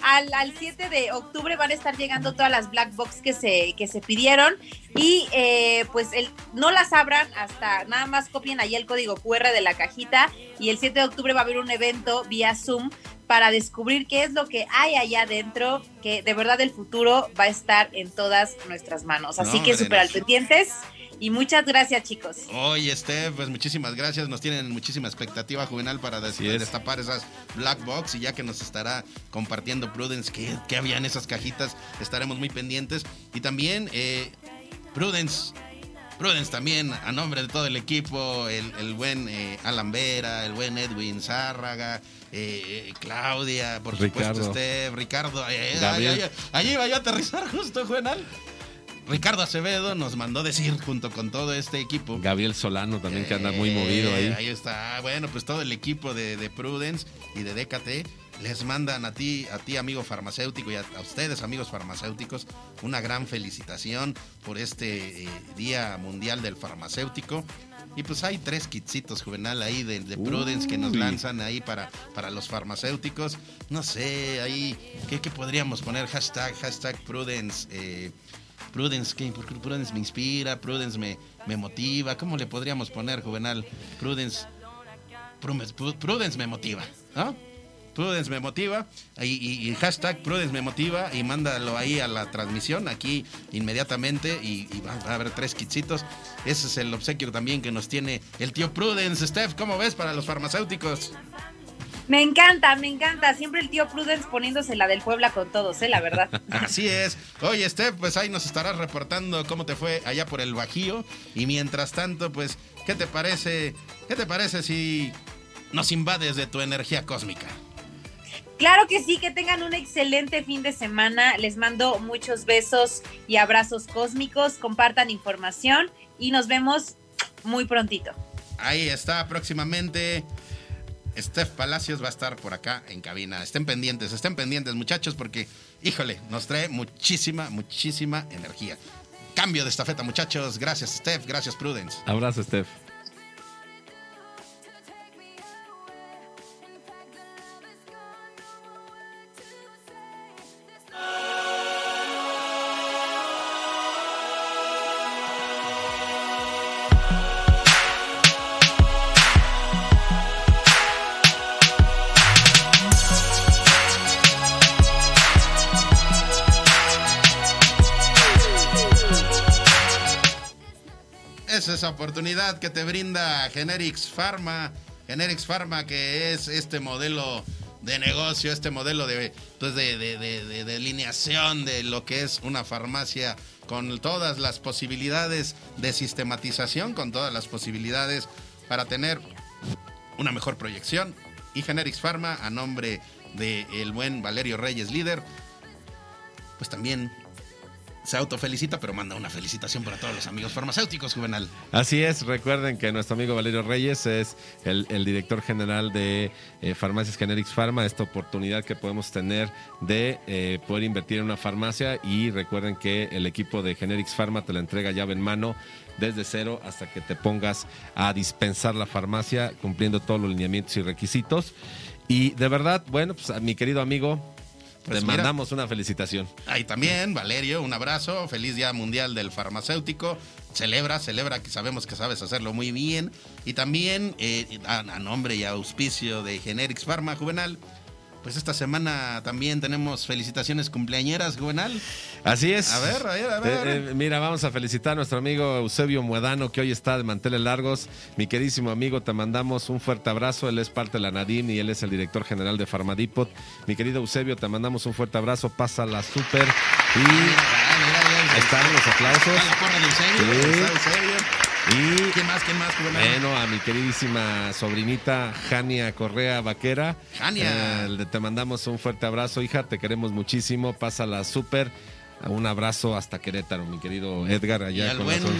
Al, al, 7 de octubre van a estar llegando todas las black box que se, que se pidieron y eh, pues el, no las abran hasta nada más copien ahí el código QR de la cajita y el 7 de octubre va a haber un evento vía Zoom para descubrir qué es lo que hay allá adentro, que de verdad el futuro va a estar en todas nuestras manos. Así No, que súper al pendientes y muchas gracias chicos. Oye, Steph, pues muchísimas gracias. Nos tienen muchísima expectativa juvenal para es. destapar esas black box y ya que nos estará compartiendo Prudence qué, qué había en esas cajitas, estaremos muy pendientes. Y también, eh, Prudence, Prudence también, a nombre de todo el equipo, el, el buen eh, Alan Vera, el buen Edwin Zárraga, eh, Claudia, por Ricardo. supuesto, Steph, Ricardo. eh, eh, Allí iba yo a aterrizar justo, juvenal. Ricardo Acevedo nos mandó decir junto con todo este equipo Gabriel Solano también que anda muy movido eh, ahí. Ahí está. Bueno, pues todo el equipo de, de Prudence y de DKT les mandan a ti, a ti amigo farmacéutico y a, a ustedes amigos farmacéuticos una gran felicitación por este eh, Día Mundial del Farmacéutico. Y pues hay tres kitsitos juvenal ahí de, de Prudence que nos lanzan ahí para, para los farmacéuticos. No sé, ahí, ¿qué, qué podríamos poner? Hashtag, hashtag Prudence. eh, Prudence, Prudence me inspira, Prudence me, me motiva. ¿Cómo le podríamos poner, Juvenal? Prudence, Prudence, me motiva. Prudence me motiva y, hashtag Prudence me motiva y mándalo ahí a la transmisión aquí inmediatamente y, y va, va a haber tres kitsitos. Ese es el obsequio también que nos tiene el tío Prudence. Steph, ¿cómo ves para los farmacéuticos? Me encanta, me encanta. Siempre el tío Prudence poniéndose la del Puebla con todos, ¿eh? La verdad. Así es. Oye, Steph, pues ahí nos estarás reportando cómo te fue allá por el Bajío. Y mientras tanto, pues, ¿qué te parece? ¿Qué te parece si nos invades de tu energía cósmica? Claro que sí, que tengan un excelente fin de semana. Les mando muchos besos y abrazos cósmicos. Compartan información y nos vemos muy prontito. Ahí está próximamente. Steph Palacios va a estar por acá en cabina. Estén pendientes, estén pendientes, muchachos, porque, híjole, nos trae muchísima, muchísima energía. Cambio de estafeta, muchachos. Gracias, Steph. Gracias, Prudence. Abrazo, Steph. Oportunidad que te brinda Generics Pharma. Generics Pharma, que es este modelo de negocio, este modelo de, pues de, de, de- de delineación de lo que es una farmacia con todas las posibilidades de sistematización, con todas las posibilidades para tener una mejor proyección. Y Generics Pharma, a nombre del el buen Valerio Reyes, líder, pues también se autofelicita, pero manda una felicitación para todos los amigos farmacéuticos, Juvenal. Así es, recuerden que nuestro amigo Valerio Reyes es el, director general de eh, Farmacias Generics Pharma, esta oportunidad que podemos tener de eh, poder invertir en una farmacia y recuerden que el equipo de Generics Pharma te la entrega llave en mano desde cero hasta que te pongas a dispensar la farmacia cumpliendo todos los lineamientos y requisitos. Y de verdad, bueno, pues a mi querido amigo, Pues te mira. mandamos una felicitación. Ahí también, Valerio, un abrazo. Feliz Día Mundial del Farmacéutico. Celebra, celebra que sabemos que sabes hacerlo muy bien. Y también, eh, a, a nombre y auspicio de Generics Pharma Juvenal, pues esta semana también tenemos felicitaciones cumpleañeras, Juvenal. Así es. A ver, a ver, a ver. Eh, eh, mira, vamos a felicitar a nuestro amigo Eusebio Muedano, que hoy está de manteles largos. Mi queridísimo amigo, te mandamos un fuerte abrazo. Él es parte de la Nadim y él es el director general de Farmadipot. Mi querido Eusebio, te mandamos un fuerte abrazo. Pásala súper. Y Mira, mira, mira, están los aplausos. Está la porra de Eusebio, Sí. está Eusebio. Y ¿Quién más, quién más, bueno, a mi queridísima sobrinita Jania Correa Vaquera. Jania. Eh, te mandamos un fuerte abrazo, hija. Te queremos muchísimo. Pásala súper. Un abrazo hasta Querétaro, mi querido Edgar, y allá al con buen Néstor.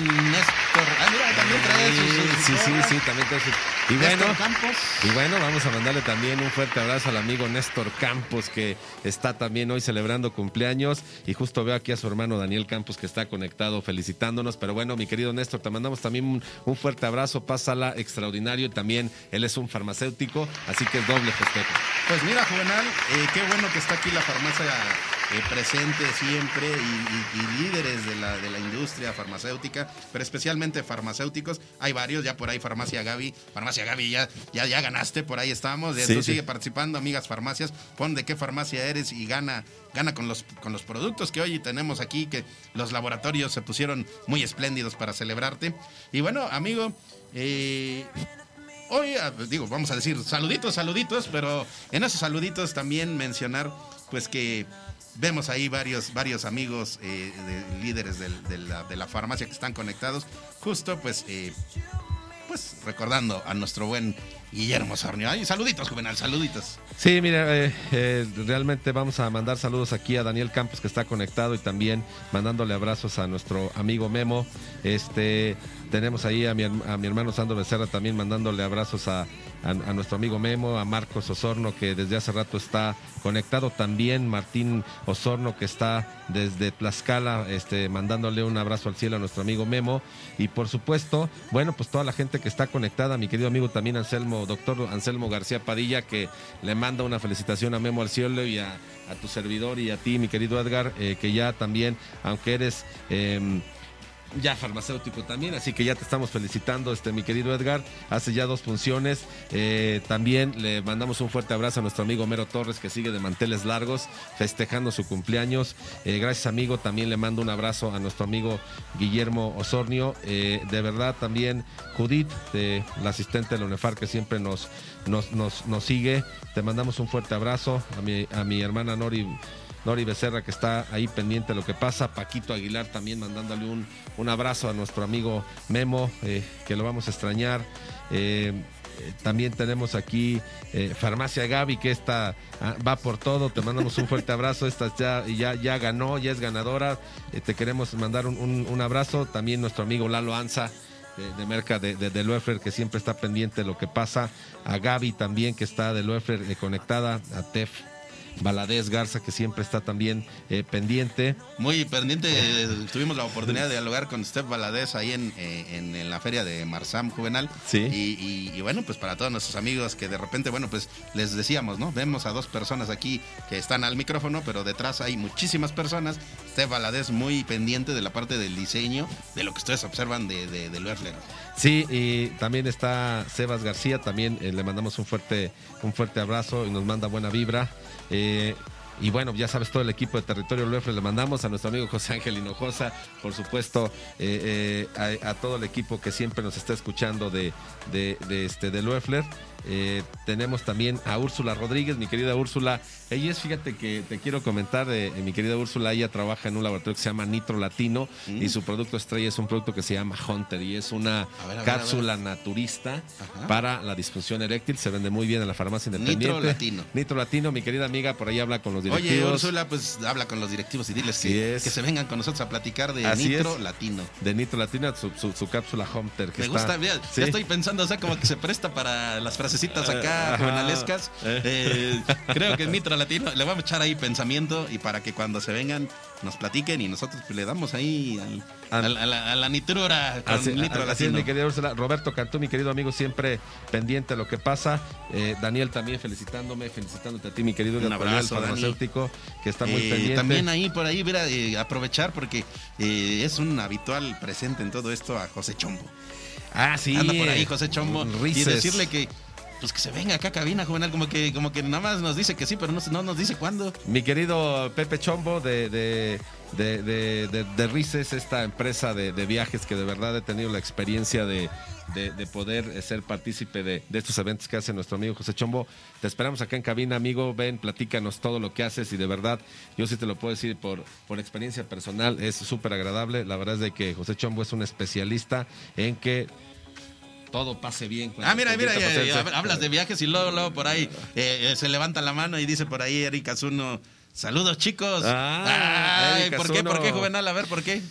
Ah, mira, también trae sus- sus Sí, sí, sí, también trae sus- Y Néstor bueno, Campos. y bueno, vamos a mandarle también un fuerte abrazo al amigo Néstor Campos, que está también hoy celebrando cumpleaños. Y justo veo aquí a su hermano Daniel Campos, que está conectado felicitándonos. Pero bueno, mi querido Néstor, te mandamos también un, un fuerte abrazo. Pásala extraordinario. Y también él es un farmacéutico, así que doble festejo. Pues mira, Juvenal, eh, qué bueno que está aquí la farmacia eh, presentes siempre y, y- y líderes de la, de la industria farmacéutica, pero especialmente farmacéuticos. Hay varios, ya por ahí Farmacia Gaby, Farmacia Gaby, ya, ya, ya ganaste, por ahí estamos. Sí, Tú sí. sigue participando, amigas farmacias, pon de qué farmacia eres y gana, gana con los, con los productos que hoy tenemos aquí, que los laboratorios se pusieron muy espléndidos para celebrarte. Y bueno, amigo, eh, Hoy, ah, digo, vamos a decir saluditos, saluditos, pero en esos saluditos también mencionar, pues que vemos ahí varios, varios amigos eh, de- líderes de, la, de la farmacia que están conectados, justo pues, eh, pues recordando a nuestro buen Guillermo Sornio. Ay, saluditos, Juvenal, saluditos. Sí, mira, eh, realmente vamos a mandar saludos aquí a Daniel Campos que está conectado y también mandándole abrazos a nuestro amigo Memo. Este, tenemos ahí a mi, a mi hermano Sandro Becerra también mandándole abrazos a, a- a nuestro amigo Memo, a Marcos Osorno que desde hace rato está conectado también, Martín Osorno que está desde Tlaxcala, este, mandándole un abrazo al cielo a nuestro amigo Memo. Y por supuesto, bueno, pues toda la gente que está conectada, mi querido amigo también Anselmo, doctor Anselmo García Padilla que le manda una felicitación a Memo al cielo y a, a tu servidor y a ti, mi querido Edgar, eh, que ya también, aunque eres... em, ya farmacéutico también, así que ya te estamos felicitando, este mi querido Edgar. Hace ya dos funciones. Eh, también le mandamos un fuerte abrazo a nuestro amigo Mero Torres, que sigue de manteles largos, festejando su cumpleaños. Eh, gracias, amigo. También le mando un abrazo a nuestro amigo Guillermo Osornio. Eh, de verdad, también Judith, la asistente de la UNEFAR, que siempre nos, nos, nos, nos sigue. Te mandamos un fuerte abrazo a mi, a mi hermana Nori. Nori Becerra que está ahí pendiente de lo que pasa, Paquito Aguilar también mandándole un, un abrazo a nuestro amigo Memo, eh, que lo vamos a extrañar. Eh, también tenemos aquí eh, Farmacia Gaby, que esta ah, va por todo. Te mandamos un fuerte abrazo. Esta ya, ya, ya ganó, ya es ganadora. Te queremos mandar un, un- abrazo. También nuestro amigo Lalo Anza. De, Merca de, de, que siempre está pendiente de lo que pasa. A Gaby también, que está de Loeffler conectada. A Tef Valadez Garza, que siempre está también eh, pendiente. Muy pendiente, eh, tuvimos la oportunidad de dialogar con Steph Valadez ahí en, eh, en- en la feria de Marsam Juvenal. Sí. Y, y- y bueno, pues para todos nuestros amigos que de repente, bueno, pues les decíamos, ¿no? Vemos a dos personas aquí que están al micrófono, pero detrás hay muchísimas personas. Steph Valadez muy pendiente de la parte del diseño, de lo que ustedes observan de, de, de Loeffler. Sí, y también está Sebas García, también eh, le mandamos un fuerte, un fuerte abrazo y nos manda buena vibra. Eh, y bueno, ya sabes, todo el equipo de Territorio Loeffler le mandamos a nuestro amigo José Ángel Hinojosa, por supuesto, eh, eh, a, todo el equipo que siempre nos está escuchando de, de, de este, de Loeffler. Eh, tenemos también a Úrsula Rodríguez, mi querida Úrsula. Ella es, fíjate que te quiero comentar, eh, mi querida Úrsula, ella trabaja en un laboratorio que se llama Nitro Latino y su producto estrella es un producto que se llama Hunter y es una A ver, a ver, cápsula naturista Ajá. para la disfunción eréctil. Se vende muy bien en la farmacia independiente. Nitro Latino. Nitro Latino, mi querida amiga, por ahí habla con los Oye, directivos. Úrsula, pues habla con los directivos y diles que, es. que se vengan con nosotros a platicar de Así Nitro es. Latino. de Nitro Latino, su, su- su cápsula Hunter. Que Me está- gusta, Sí. ya estoy pensando, o sea, como que se presta para las frasecitas acá, Ajá. juvenalescas. Eh, creo que Nitro Latino, le vamos a echar ahí pensamiento y para que cuando se vengan nos platiquen y nosotros pues, le damos ahí al- Al- al- a, la, a la nitrura con Así, Nitro así es, Latino. mi querida Úrsula. Roberto Cantú, mi querido amigo, siempre pendiente de lo que pasa. Eh, Daniel también felicitándome, felicitándote a ti, mi querido Un abrazo, Dani. farmacéutico, que está muy Eh, pendiente. También ahí por ahí, mira, eh, aprovechar porque eh, es un habitual presente en todo esto a José Chombo. Ah, sí. Anda por ahí eh, José Chombo y decirle que pues que se venga acá a cabina juvenal como que como que nada más nos dice que sí, pero no, no nos dice cuándo. Mi querido Pepe Chombo de, de, de, de, de- Rices, esta empresa de, viajes que de verdad he tenido la experiencia de, de- de poder ser partícipe de, de estos eventos que hace nuestro amigo José Chombo. Te esperamos acá en cabina, amigo. Ven, platícanos todo lo que haces y de verdad, yo sí te lo puedo decir por, por experiencia personal, es súper agradable. La verdad es de que José Chombo es un especialista en que todo pase bien. Ah, mira, mira, ya- ya hacerse- hablas de viajes y luego, luego por ahí eh, eh, se levanta la mano y dice por ahí Eric Azuno, saludos chicos. Ah, Ay, ¿por qué? ¿Por qué. Juvenal? A ver, ¿por qué?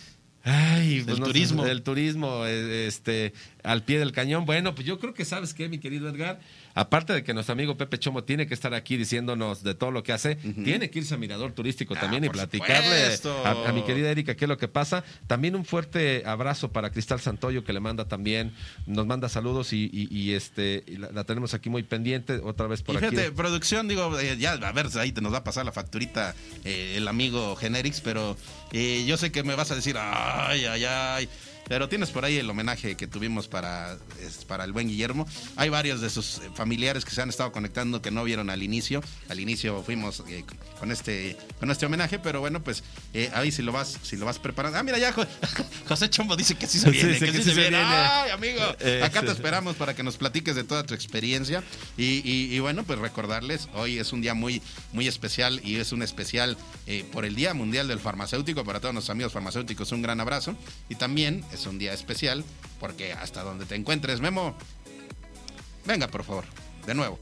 Ay, pues El no sé, turismo. el turismo, eh, este, al pie del cañón. Bueno, pues yo creo que sabes qué, mi querido Edgar, aparte de que nuestro amigo Pepe Chomo tiene que estar aquí diciéndonos de todo lo que hace, tiene que irse a Mirador Turístico Ah, también y platicarle a, a mi querida Erika qué es lo que pasa. También un fuerte abrazo para Cristal Santoyo que le manda también, nos manda saludos y, y- y, este y la, la tenemos aquí muy pendiente, otra vez por y aquí. fíjate, producción, digo, eh, ya a ver, ahí te nos va a pasar la facturita eh, el amigo Generics, pero eh, yo sé que me vas a decir, ay, ay, ay. Pero tienes por ahí el homenaje que tuvimos para, es, para el buen Guillermo. Hay varios de sus eh, familiares que se han estado conectando que no vieron al inicio. Al inicio fuimos eh, con este con este homenaje, pero bueno, pues eh, ahí si lo vas si lo vas preparando. Ah, mira ya Jo- José Chombo dice que sí se Sí, viene, que, que sí se se viene. viene. Ay, amigo, acá te esperamos para que nos platiques de toda tu experiencia. Y, y- y bueno, pues recordarles, hoy es un día muy, muy especial y es un especial eh, por el Día Mundial del Farmacéutico. Para todos nuestros amigos farmacéuticos, un gran abrazo. Y también es un día especial porque hasta donde te encuentres, Memo, venga por favor, de nuevo.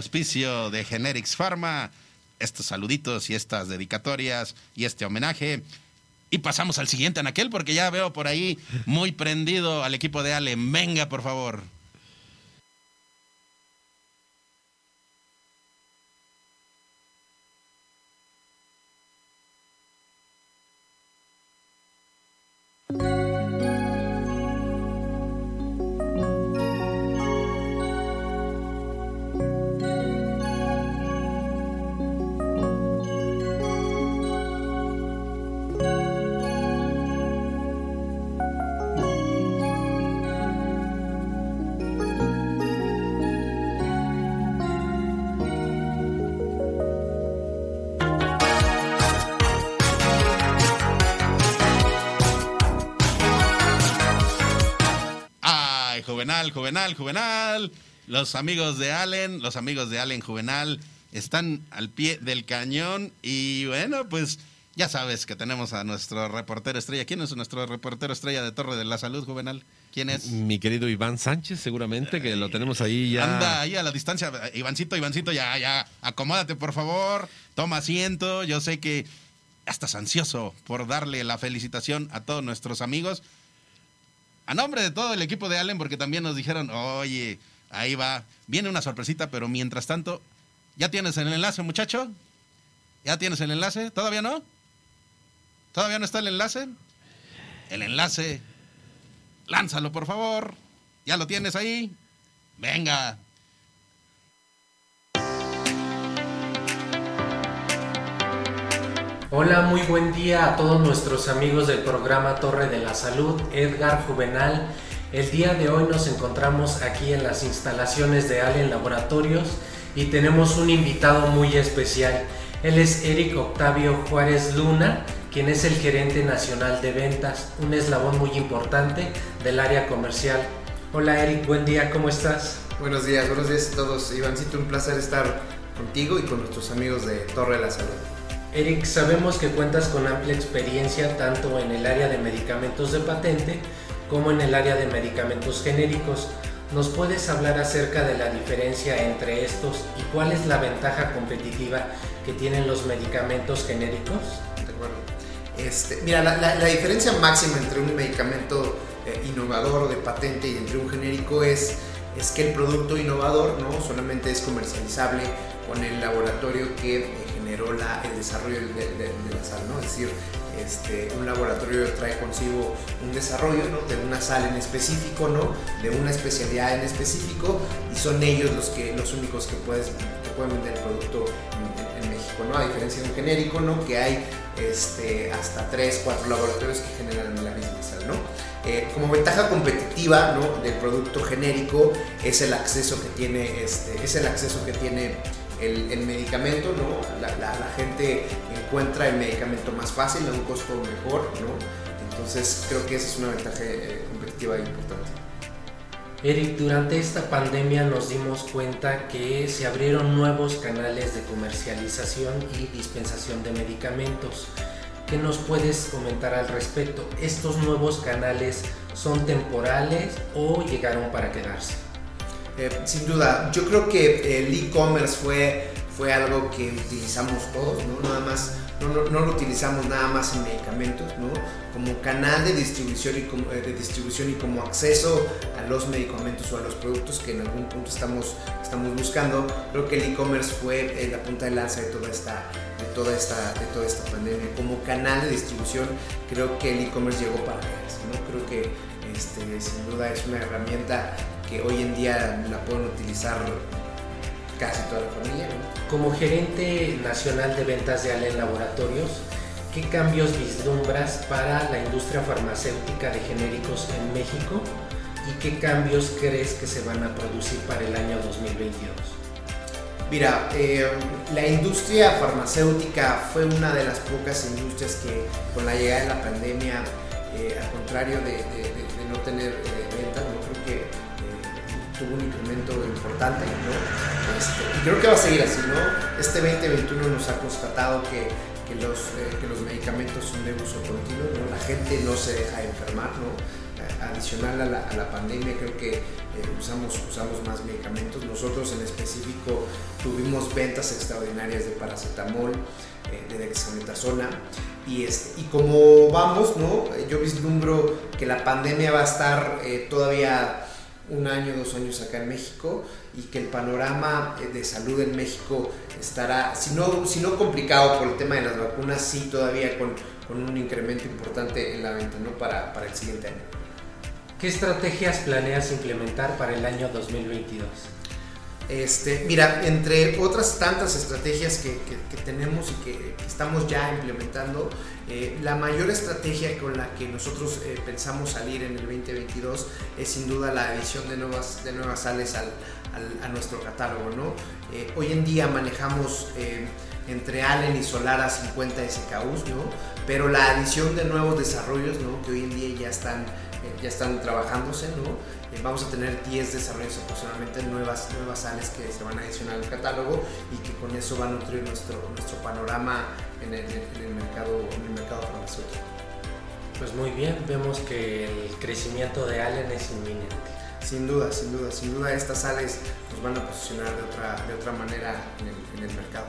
Auspicio de Generics Pharma, estos saluditos y estas dedicatorias y este homenaje. Y pasamos al siguiente anaquel porque ya veo por ahí muy prendido al equipo de Ale. Venga, por favor. Juvenal, Juvenal. Los amigos de Allen, los amigos de Allen Juvenal están al pie del cañón y bueno, pues ya sabes que tenemos a nuestro reportero estrella. ¿Quién es nuestro reportero estrella de Torre de la Salud, Juvenal? ¿Quién es? Mi querido Iván Sánchez, seguramente, que lo tenemos ahí ya. Anda ahí a la distancia. Ivancito, Ivancito, ya, ya, acomódate por favor. Toma asiento. Yo sé que ya estás ansioso por darle la felicitación a todos nuestros amigos. A nombre de todo el equipo de Allen, porque también nos dijeron, oye, ahí va, viene una sorpresita, pero mientras tanto, ¿ya tienes el enlace, muchacho? ¿Ya tienes el enlace? ¿Todavía no? ¿Todavía no está el enlace? El enlace, lánzalo por favor. ¿Ya lo tienes ahí? Venga. Hola, muy buen día a todos nuestros amigos del programa Torre de la Salud, Edgar Juvenal. El día de hoy nos encontramos aquí en las instalaciones de Allen Laboratorios y tenemos un invitado muy especial. Él es Eric Octavio Juárez Luna, quien es el gerente nacional de ventas, un eslabón muy importante del área comercial. Hola Eric, buen día, ¿cómo estás? Buenos días, buenos días a todos. Ivancito, un placer estar contigo y con nuestros amigos de Torre de la Salud. Eric, sabemos que cuentas con amplia experiencia tanto en el área de medicamentos de patente como en el área de medicamentos genéricos. ¿Nos puedes hablar acerca de la diferencia entre estos y cuál es la ventaja competitiva que tienen los medicamentos genéricos? ¿De acuerdo? Este, mira, la, la- la diferencia máxima entre un medicamento eh, innovador o de patente y entre un genérico es, es que el producto innovador no solamente es comercializable con el laboratorio que eh, generó el desarrollo de, de- de la sal, ¿no? Es decir, este, un laboratorio trae consigo un desarrollo ¿no? de una sal en específico, ¿no? de una especialidad en específico, y son ellos los, que, los únicos que, puedes, que pueden vender el producto en, en México, ¿no? a diferencia de un genérico, ¿no? que hay este, hasta 3, 4 laboratorios que generan la misma sal. ¿no? Eh, como ventaja competitiva ¿no? del producto genérico es el acceso que tiene, este, es el acceso que tiene el, el medicamento, ¿no? La, la- la gente encuentra el medicamento más fácil, a un costo mejor, ¿no? Entonces creo que esa es una ventaja eh, competitiva importante. Eric, durante esta pandemia nos dimos cuenta que se abrieron nuevos canales de comercialización y dispensación de medicamentos. ¿Qué nos puedes comentar al respecto? ¿Estos nuevos canales son temporales o llegaron para quedarse? Eh, sin duda, yo creo que el e-commerce fue, fue algo que utilizamos todos, ¿no? Nada más, no, no, no lo utilizamos nada más en medicamentos, ¿no? Como canal de distribución, y como, eh, de y como acceso a los medicamentos o a los productos que en algún punto estamos, estamos buscando, creo que el e-commerce fue eh, la punta de lanza de toda esta, de toda esta, de toda esta pandemia. Como canal de distribución, creo que el e-commerce llegó para quedarse, ¿no? Creo que este, sin duda es una herramienta que hoy en día la pueden utilizar casi toda la familia. ¿no? Como gerente nacional de ventas de Allen Laboratorios, ¿qué cambios vislumbras para la industria farmacéutica de genéricos en México y qué cambios crees que se van a producir para el año 2022? Mira, eh, la industria farmacéutica fue una de las pocas industrias que con la llegada de la pandemia, eh, al contrario de, de- de- de no tener eh, tuvo un incremento importante. ¿no? Este, y creo que va a seguir así. ¿no? Este 2021 nos ha constatado que, que los, eh, que los medicamentos son de uso continuo, ¿no? la gente no se deja enfermar. ¿no? A- Adicional a la, a la pandemia, creo que eh, usamos, usamos más medicamentos. Nosotros en específico tuvimos ventas extraordinarias de paracetamol, eh, de dexametasona. Y, este, y como vamos, ¿no? Eh, yo vislumbro que la pandemia va a estar eh, todavía un año, dos años acá en México y que el panorama eh, de salud en México estará, si no, si no complicado por el tema de las vacunas, sí todavía con, con un incremento importante en la venta ¿no? para, para el siguiente año. ¿Qué estrategias planeas implementar para el año 2022? Este, mira, entre otras tantas estrategias que, que- que tenemos y que, que estamos ya implementando, eh, la mayor estrategia con la que nosotros eh, pensamos salir en el 2022 es sin duda la adición de nuevas, de nuevas sales al, a nuestro catálogo. ¿no? Eh, hoy en día manejamos entre Allen y Solara 50 SKUs, ¿no? pero la adición de nuevos desarrollos ¿no? que hoy en día ya están, ya están trabajándose, ¿no? Vamos a tener 10 desarrollos aproximadamente nuevas, nuevas sales que se van a adicionar al catálogo y que con eso va a nutrir nuestro, nuestro panorama en el, en el mercado, en el mercado farmacéutico. Pues muy bien, vemos que el crecimiento de Allen es inminente. Sin duda, sin duda, sin duda estas sales nos van a posicionar de otra, de otra manera en el, en el mercado.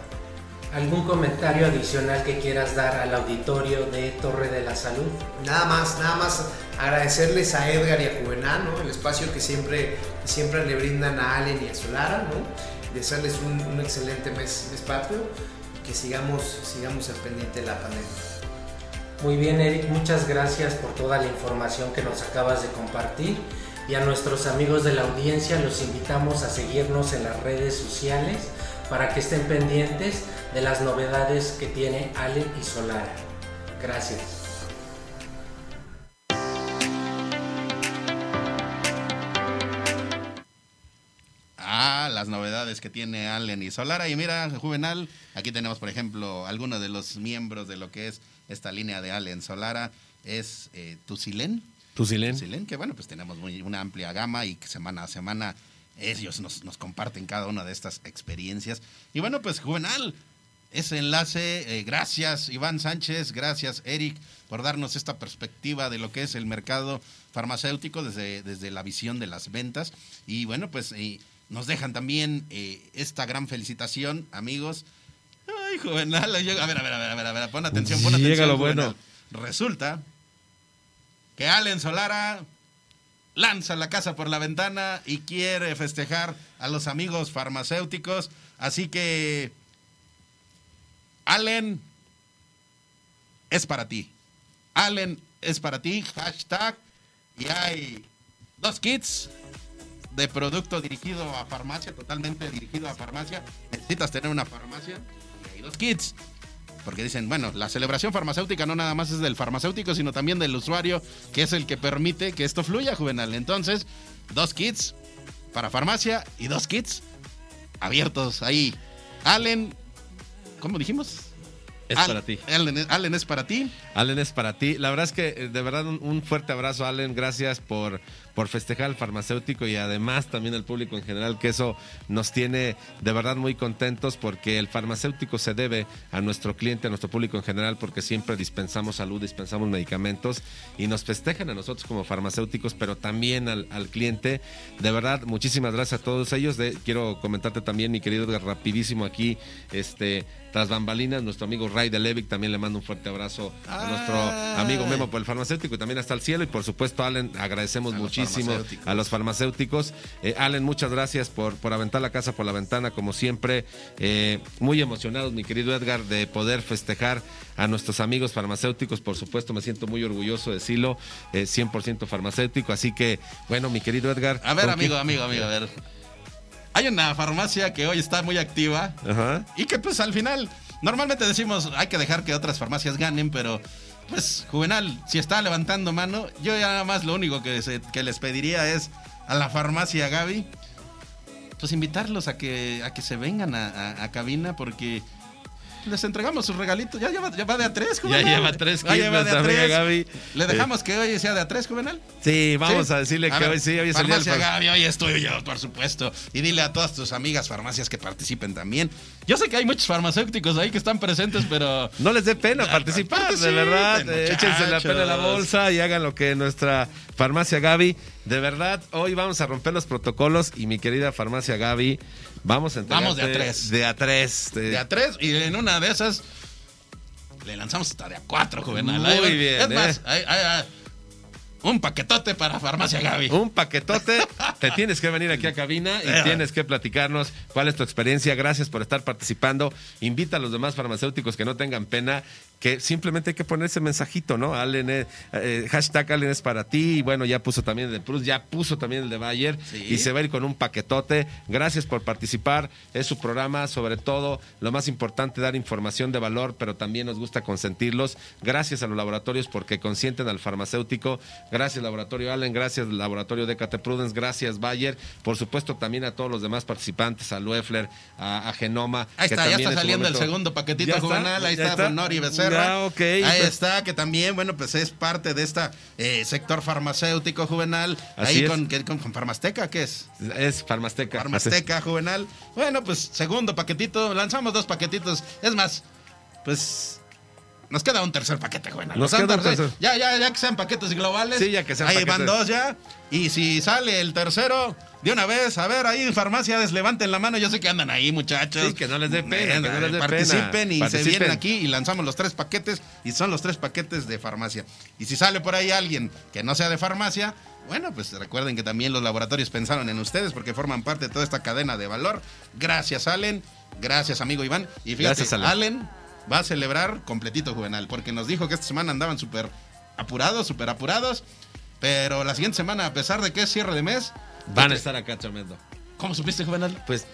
¿Algún comentario adicional que quieras dar al auditorio de Torre de la Salud? Nada más, nada más agradecerles a Edgar y a Juvenal, ¿no? El espacio que siempre, que siempre le brindan a Allen y a Solara, ¿no? Desearles un, un excelente mes, mes patrio que sigamos, sigamos al pendiente de la pandemia. Muy bien, Eric, muchas gracias por toda la información que nos acabas de compartir. Y a nuestros amigos de la audiencia los invitamos a seguirnos en las redes sociales para que estén pendientes de las novedades que tiene Allen y Solara. Gracias. Que tiene Allen y Solara. Y mira, Juvenal, aquí tenemos, por ejemplo, algunos de los miembros de lo que es esta línea de Allen Solara. Es eh, Tusilén. Tusilén. Tusilén, que bueno, pues tenemos muy, una amplia gama y que semana a semana ellos nos, nos comparten cada una de estas experiencias. Y bueno, pues Juvenal, ese enlace, eh, gracias Iván Sánchez, gracias Eric por darnos esta perspectiva de lo que es el mercado farmacéutico desde, desde la visión de las ventas. Y bueno, pues nos dejan también eh, esta gran felicitación, amigos. Ay, Juvenal, llega- a ver, a ver, a ver, a ver, a ver, pon atención, pon Llega atención. lo bueno. Resulta que Allen Solara lanza la casa por la ventana y quiere festejar a los amigos farmacéuticos. Así que, Allen, es para ti. Allen es para ti. Hashtag. Y hay dos kits de producto dirigido a farmacia, totalmente dirigido a farmacia. Necesitas tener una farmacia. Y hay dos kits. Porque dicen, bueno, la celebración farmacéutica no nada más es del farmacéutico, sino también del usuario, que es el que permite que esto fluya, Juvenal. Entonces, dos kits para farmacia y dos kits abiertos ahí Allen, ¿cómo dijimos? Es Al- para ti. Allen, Allen es para ti. Allen es para ti. La verdad es que eh, de verdad un, un fuerte abrazo, Allen. Gracias por, por festejar al farmacéutico y además también al público en general, que eso nos tiene de verdad muy contentos porque el farmacéutico se debe a nuestro cliente, a nuestro público en general, porque siempre dispensamos salud, dispensamos medicamentos y nos festejan a nosotros como farmacéuticos, pero también al, cliente. De verdad, muchísimas gracias a todos ellos. De- quiero comentarte también, mi querido rapidísimo aquí, este, tras bambalinas, nuestro amigo Ray de Levic, también le mando un fuerte abrazo a nuestro amigo Memo por el farmacéutico y también hasta el cielo. Y por supuesto, Allen, agradecemos A muchísimo a los farmacéuticos. Eh, Allen, muchas gracias por, por aventar la casa por la ventana, como siempre. Eh, muy emocionados, mi querido Edgar, de poder festejar a nuestros amigos farmacéuticos. Por supuesto, me siento muy orgulloso de decirlo, eh, 100% farmacéutico. Así que, bueno, mi querido Edgar. A ver, ¿con amigo, quién- amigo, amigo, a ver. Hay una farmacia que hoy está muy activa Ajá. y que pues al final, normalmente decimos hay que dejar que otras farmacias ganen, pero pues Juvenal, si está levantando mano, yo ya nada más lo único que, se- que les pediría es a la farmacia Gaby, pues invitarlos a que, a que se vengan a, a- a cabina porque les entregamos sus regalitos. Ya, lleva- ya va de a tres, Ya Juvenal. lleva tres Ya lleva de a tres. Gaby. ¿Le dejamos que hoy sea de a tres, Juvenal? Sí, vamos ¿Sí? a decirle que hoy sí, hoy es el día Farmacia Gaby, hoy es tuyo, por supuesto. Y dile a todas tus amigas farmacias que participen también. Yo sé que hay muchos farmacéuticos ahí que están presentes, pero No les dé pena participar, de verdad. Eh, échense la pena en la bolsa y hagan lo que nuestra farmacia Gaby. De verdad, hoy vamos a romper los protocolos y mi querida farmacia Gaby, vamos a Vamos de a tres. De a tres. de- de a tres y en una de esas le lanzamos hasta de a cuatro, Juvenal. Muy bien, Es más, eh. un paquetote para farmacia Gaby. Un paquetote, te tienes que venir aquí a cabina y Eh. tienes que platicarnos cuál es tu experiencia. Gracias por estar participando. Invita a los demás farmacéuticos que no tengan pena, que simplemente hay que poner ese mensajito, ¿no? Allen, eh, eh, hashtag Allen es para ti. Y bueno, ya puso también el de Prus, ya puso también el de Bayer Sí. y se va a ir con un paquetote. Gracias por participar. Es su programa, sobre todo, lo más importante, dar información de valor, pero también nos gusta consentirlos. Gracias a los laboratorios porque consienten al farmacéutico. Gracias, Laboratorio Allen. Gracias, Laboratorio DKT Prudence. Gracias, Bayer. Por supuesto, también a todos los demás participantes, a Loeffler, a, a Genoma. Ahí que está, ya está saliendo el segundo paquetito juvenal. Ahí ¿Ya está, está? Nori Becerra. Ya, ok. Ahí Pues- está, que también, bueno, pues es parte de este sector farmacéutico juvenal. Así Ahí es. con, que- con, con Farmasteca, ¿qué es? Es Farmasteca. Farmasteca juvenal. Bueno, pues segundo paquetito. Lanzamos dos paquetitos. Es más, pues. Nos queda un tercer paquete, juvenal. Nos sea, queda un tercer. Ya, ya, ya que sean paquetes globales. Sí, ya que sean Ahí van dos ya. Y si sale el tercero, de una vez, a ver, ahí en farmacias, levanten la mano. Yo sé que andan ahí, muchachos. Sí, que no les dé pena, Ven, que no les dé participen pena. y Participen. se vienen aquí y lanzamos los tres paquetes. Y son los tres paquetes de farmacia. Y si sale por ahí alguien que no sea de farmacia, bueno, pues recuerden que también los laboratorios pensaron en ustedes porque forman parte de toda esta cadena de valor. Gracias, Allen. Gracias, amigo Iván. Y fíjate, Gracias, Allen. Allen va a celebrar completito juvenal porque nos dijo que esta semana andaban súper apurados, súper apurados. Pero la siguiente semana, a pesar de que es cierre de mes, Van a estar acá tremendo. ¿cómo supiste, juvenal? Pues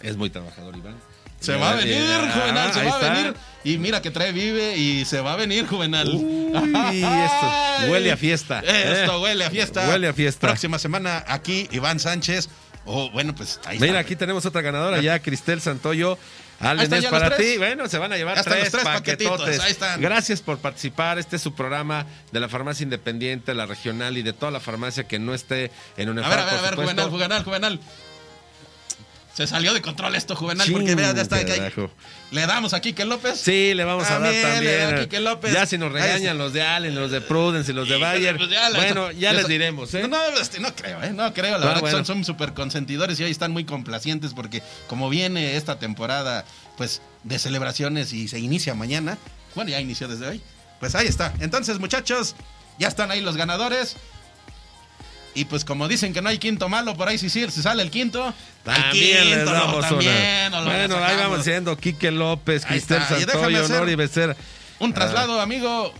es muy trabajador, Iván. Se va a venir, Ah, Juvenal, se va a venir. Y mira que trae vive y se va a venir, Juvenal. Uy, esto huele a fiesta. Esto Eh, huele a fiesta. Huele a fiesta. Próxima semana aquí, Iván Sánchez. Oh, bueno, pues ahí Mira, está. aquí tenemos otra ganadora ya, Cristel Santoyo. Allen es para ti. Bueno, se van a llevar tres, paquetotes. paquetitos, ahí están. Gracias por participar. Este es su programa de la farmacia independiente, la regional y de toda la farmacia que no esté en un A ver, a ver, a ver, Juvenal, Juvenal, Juvenal. Se salió de control esto, Juvenal, porque vea, ya está. que Le damos a Quique López. Sí, le vamos a dar También, le da también. Quique López. Ya si nos regañan los de Allen, los de Prudence y los de Bayer. pues ya bueno, ya les diremos, ¿eh? No, este, no creo, ¿eh? No creo. La Ah, verdad bueno. que son súper consentidores y hoy están muy complacientes porque como viene esta temporada, pues, de celebraciones y se inicia mañana. Bueno, ya inició desde hoy. Pues ahí está. Entonces, muchachos, ya están ahí los ganadores. Y pues como dicen que no hay quinto malo, por ahí si, sí, si sale el quinto, También Bueno, ahí vamos siendo Quique López, Cristel Santoyo, Nori Becerra. Un traslado, amigo.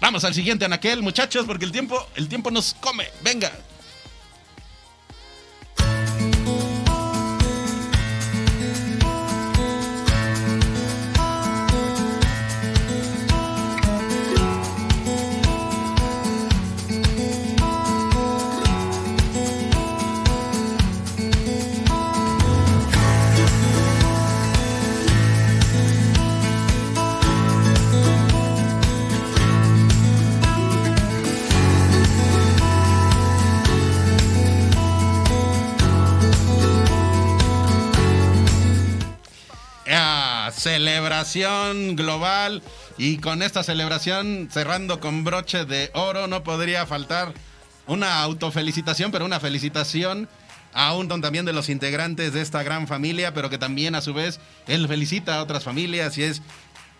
Vamos al siguiente anaquel, muchachos, porque el tiempo, el tiempo nos come. Venga. Celebración global. Y con esta celebración, cerrando con broche de oro, no podría faltar una autofelicitación, pero una felicitación a un también de los integrantes de esta gran familia, pero que también a su vez él felicita a otras familias y es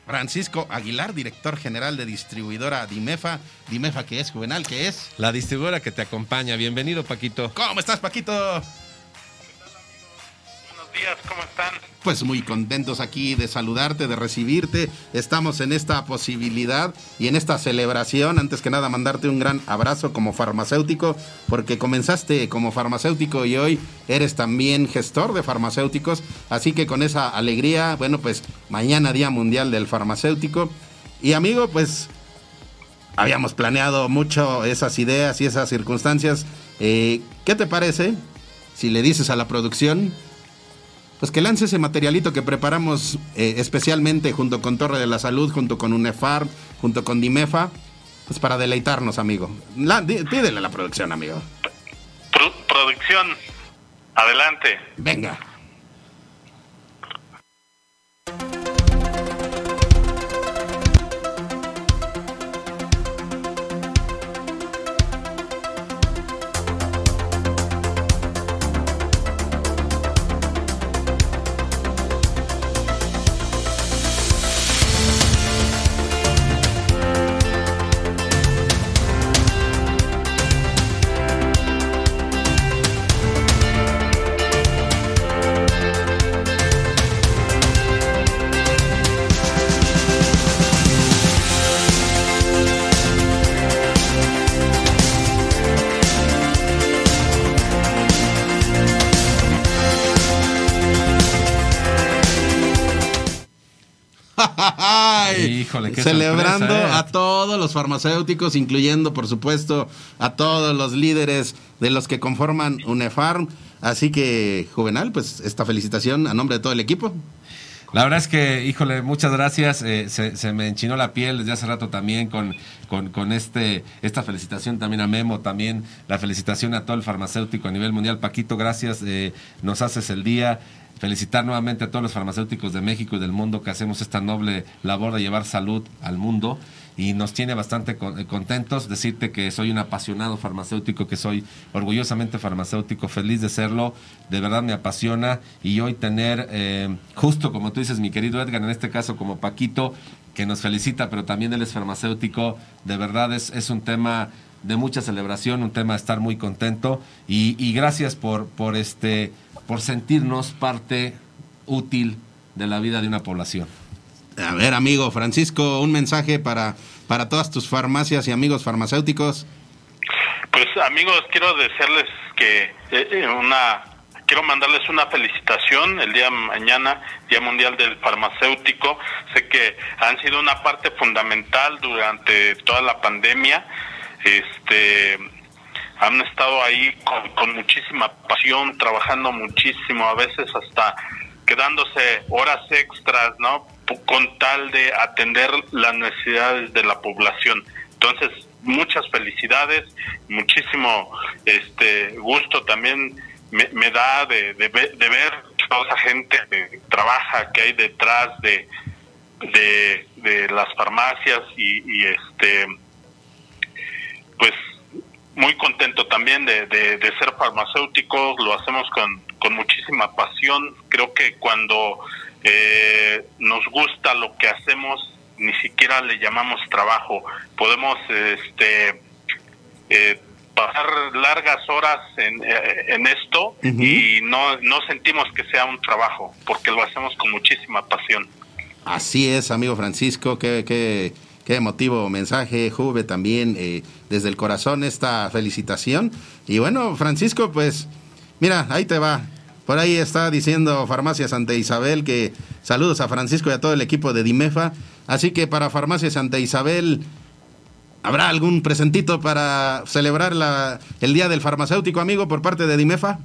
Francisco Aguilar, director general de distribuidora Dimefa. Dimefa que es Juvenal, que es... La distribuidora que te acompaña. Bienvenido, Paquito. ¿Cómo estás, Paquito? Días, ¿cómo están? Pues muy contentos aquí de saludarte, de recibirte. Estamos en esta posibilidad y en esta celebración. Antes que nada, mandarte un gran abrazo como farmacéutico, porque comenzaste como farmacéutico y hoy eres también gestor de farmacéuticos. Así que con esa alegría, bueno, pues mañana Día Mundial del Farmacéutico. Y amigo, pues habíamos planeado mucho esas ideas y esas circunstancias. Eh, ¿Qué te parece si le dices a la producción? Pues que lance ese materialito que preparamos eh, especialmente junto con Torre de la Salud, junto con UNEFAR, junto con DIMEFA, pues para deleitarnos, amigo. La, pídele a la producción, amigo. producción, adelante. Venga. Celebrando ¿eh? a todos los farmacéuticos, incluyendo, por supuesto, a todos los líderes de los que conforman UNEFARM. Así que, Juvenal, pues esta felicitación a nombre de todo el equipo. La verdad es que, híjole, muchas gracias. Eh, se, me enchinó la piel desde hace rato también con, con, con, este, esta felicitación también a Memo, también la felicitación a todo el farmacéutico a nivel mundial. Paquito, gracias. Eh, nos haces el día felicitar nuevamente a todos los farmacéuticos de México y del mundo que hacemos esta noble labor de llevar salud al mundo y nos tiene bastante eh, contentos. Decirte que soy un apasionado farmacéutico, que soy orgullosamente farmacéutico, feliz de serlo, de verdad me apasiona y hoy tener, eh, justo como tú dices, mi querido Edgar, en este caso como Paquito, que nos felicita, pero también él es farmacéutico, de verdad es, es un tema de mucha celebración, un tema de estar muy contento y, y gracias por, por este por sentirnos parte útil de la vida de una población. A ver, amigo Francisco, un mensaje para, para todas tus farmacias y amigos farmacéuticos. Pues amigos, quiero decirles que eh, eh, una quiero mandarles una felicitación el día mañana, Día Mundial del Farmacéutico. Sé que han sido una parte fundamental durante toda la pandemia. Este han estado ahí con, muchísima pasión, trabajando muchísimo, a veces hasta quedándose horas extras, ¿no? Con tal de atender las necesidades de la población. Entonces, muchas felicidades, muchísimo este gusto también me, da de, de, ver toda esa gente que trabaja, que hay detrás de, de, las farmacias y, y este pues muy contento también de, ser farmacéutico, lo hacemos con, con muchísima pasión. Creo que cuando eh, nos gusta lo que hacemos, ni siquiera le llamamos trabajo. Podemos este, eh, pasar largas horas en, eh, en esto y no, no sentimos que sea un trabajo, porque lo hacemos con muchísima pasión. Así es, amigo Francisco, que... que Qué emotivo mensaje, Juve, también eh, desde el corazón esta felicitación. Y bueno, Francisco, pues mira, ahí te va. Por ahí está diciendo Farmacia Santa Isabel que saludos a Francisco y a todo el equipo de Dimefa. Así que para Farmacia Santa Isabel, ¿habrá algún presentito para celebrar la, el Día del Farmacéutico, amigo, por parte de Dimefa?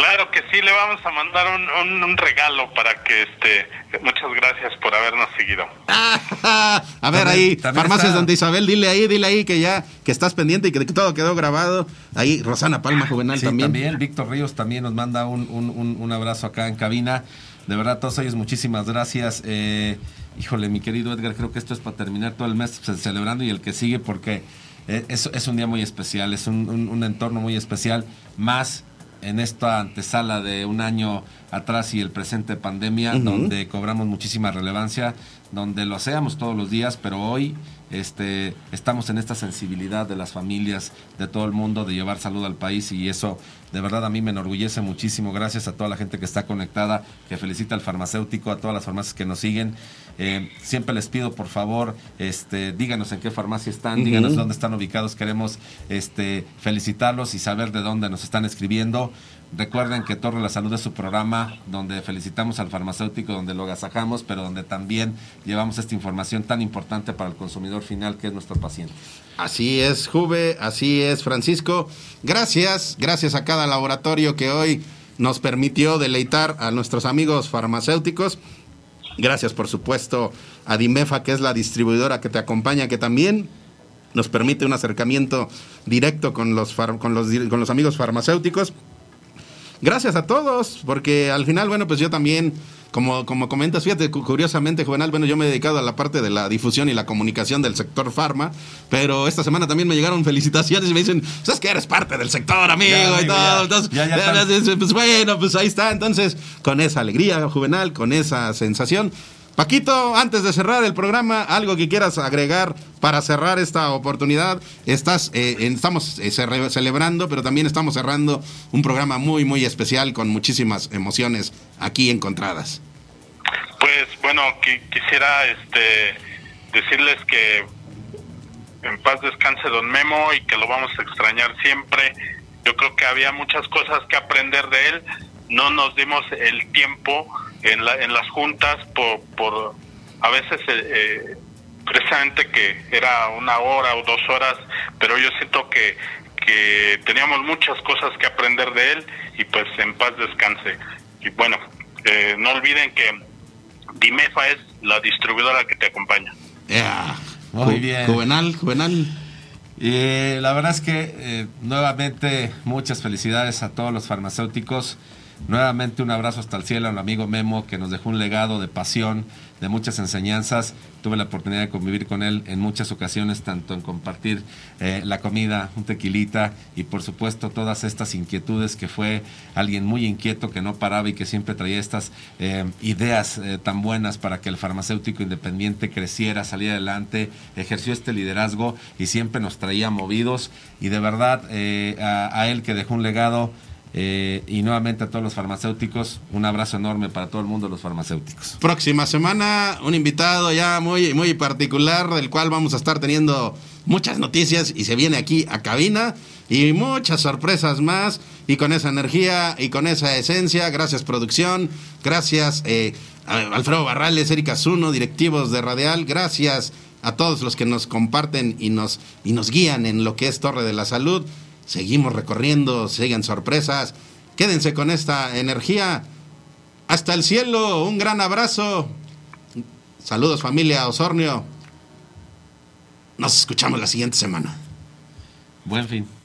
Claro que sí, le vamos a mandar un, regalo para que este. Muchas gracias por habernos seguido. a ver ahí, Farmacias Santa Isabel, dile ahí, dile ahí que ya que estás pendiente y que todo quedó grabado. Ahí Rosana Palma Juvenal también. También Víctor Ríos también nos manda un, un, un, abrazo acá en cabina. De verdad, todos ellos, muchísimas gracias. Eh, híjole, mi querido Edgar, creo que esto es para terminar todo el mes celebrando y el que sigue porque eh, es, es un día muy especial, es un, un, entorno muy especial, más en esta antesala de un año atrás y el presente pandemia, donde cobramos muchísima relevancia, donde lo hacemos todos los días, pero hoy este, estamos en esta sensibilidad de las familias, de todo el mundo, de llevar salud al país y eso de verdad a mí me enorgullece muchísimo. Gracias a toda la gente que está conectada, que felicita al farmacéutico, a todas las farmacias que nos siguen. Eh, siempre les pido, por favor, este, díganos en qué farmacia están, díganos dónde están ubicados. Queremos este, felicitarlos y saber de dónde nos están escribiendo. Recuerden que Torre la Salud es su programa donde felicitamos al farmacéutico, donde lo agasajamos, pero donde también llevamos esta información tan importante para el consumidor final que es nuestro paciente. Así es, Juve, así es, Francisco. Gracias, gracias a cada laboratorio que hoy nos permitió deleitar a nuestros amigos farmacéuticos. Gracias, por supuesto, a Dimefa, que es la distribuidora que te acompaña, que también nos permite un acercamiento directo con los, con los, con los amigos farmacéuticos. Gracias a todos, porque al final, bueno, pues yo también, como, como comentas, fíjate, curiosamente, Juvenal, bueno, yo me he dedicado a la parte de la difusión y la comunicación del sector farma, pero esta semana también me llegaron felicitaciones y me dicen, sabes que eres parte del sector, amigo, y todo. Entonces, pues bueno, pues ahí está. Entonces, con esa alegría, Juvenal, con esa sensación, Paquito, antes de cerrar el programa, algo que quieras agregar para cerrar esta oportunidad. Estás, eh, estamos eh, celebrando, pero también estamos cerrando un programa muy, muy especial con muchísimas emociones aquí encontradas. Pues bueno, quisiera este, decirles que en paz descanse don Memo y que lo vamos a extrañar siempre. Yo creo que había muchas cosas que aprender de él. No nos dimos el tiempo en, la, en las juntas por, por a veces eh, eh, precisamente que era una hora o dos horas, pero yo siento que, que teníamos muchas cosas que aprender de él y pues en paz descanse. Y bueno, eh, no olviden que Dimefa es la distribuidora que te acompaña. Muy bien. Juvenal, Juvenal. Y la verdad es que nuevamente muchas felicidades a todos los farmacéuticos. Nuevamente un abrazo hasta el cielo al amigo Memo que nos dejó un legado de pasión, de muchas enseñanzas. Tuve la oportunidad de convivir con él en muchas ocasiones, tanto en compartir eh, la comida, un tequilita y por supuesto todas estas inquietudes que fue alguien muy inquieto que no paraba y que siempre traía estas eh, ideas eh, tan buenas para que el farmacéutico independiente creciera, saliera adelante, ejerció este liderazgo y siempre nos traía movidos y de verdad a él que dejó un legado eh, y nuevamente a todos los farmacéuticos, un abrazo enorme para todo el mundo los farmacéuticos. Próxima semana, un invitado ya muy, muy particular, del cual vamos a estar teniendo muchas noticias y se viene aquí a cabina y muchas sorpresas más. Y con esa energía y con esa esencia, gracias producción, gracias eh, Alfredo Barrales, Erika Zuno, directivos de Radial, gracias a todos los que nos comparten y nos, y nos guían en lo que es Torre de la Salud. Seguimos recorriendo, siguen sorpresas. Quédense con esta energía. Hasta el cielo, un gran abrazo. Saludos familia Osornio. Nos escuchamos la siguiente semana. Buen fin.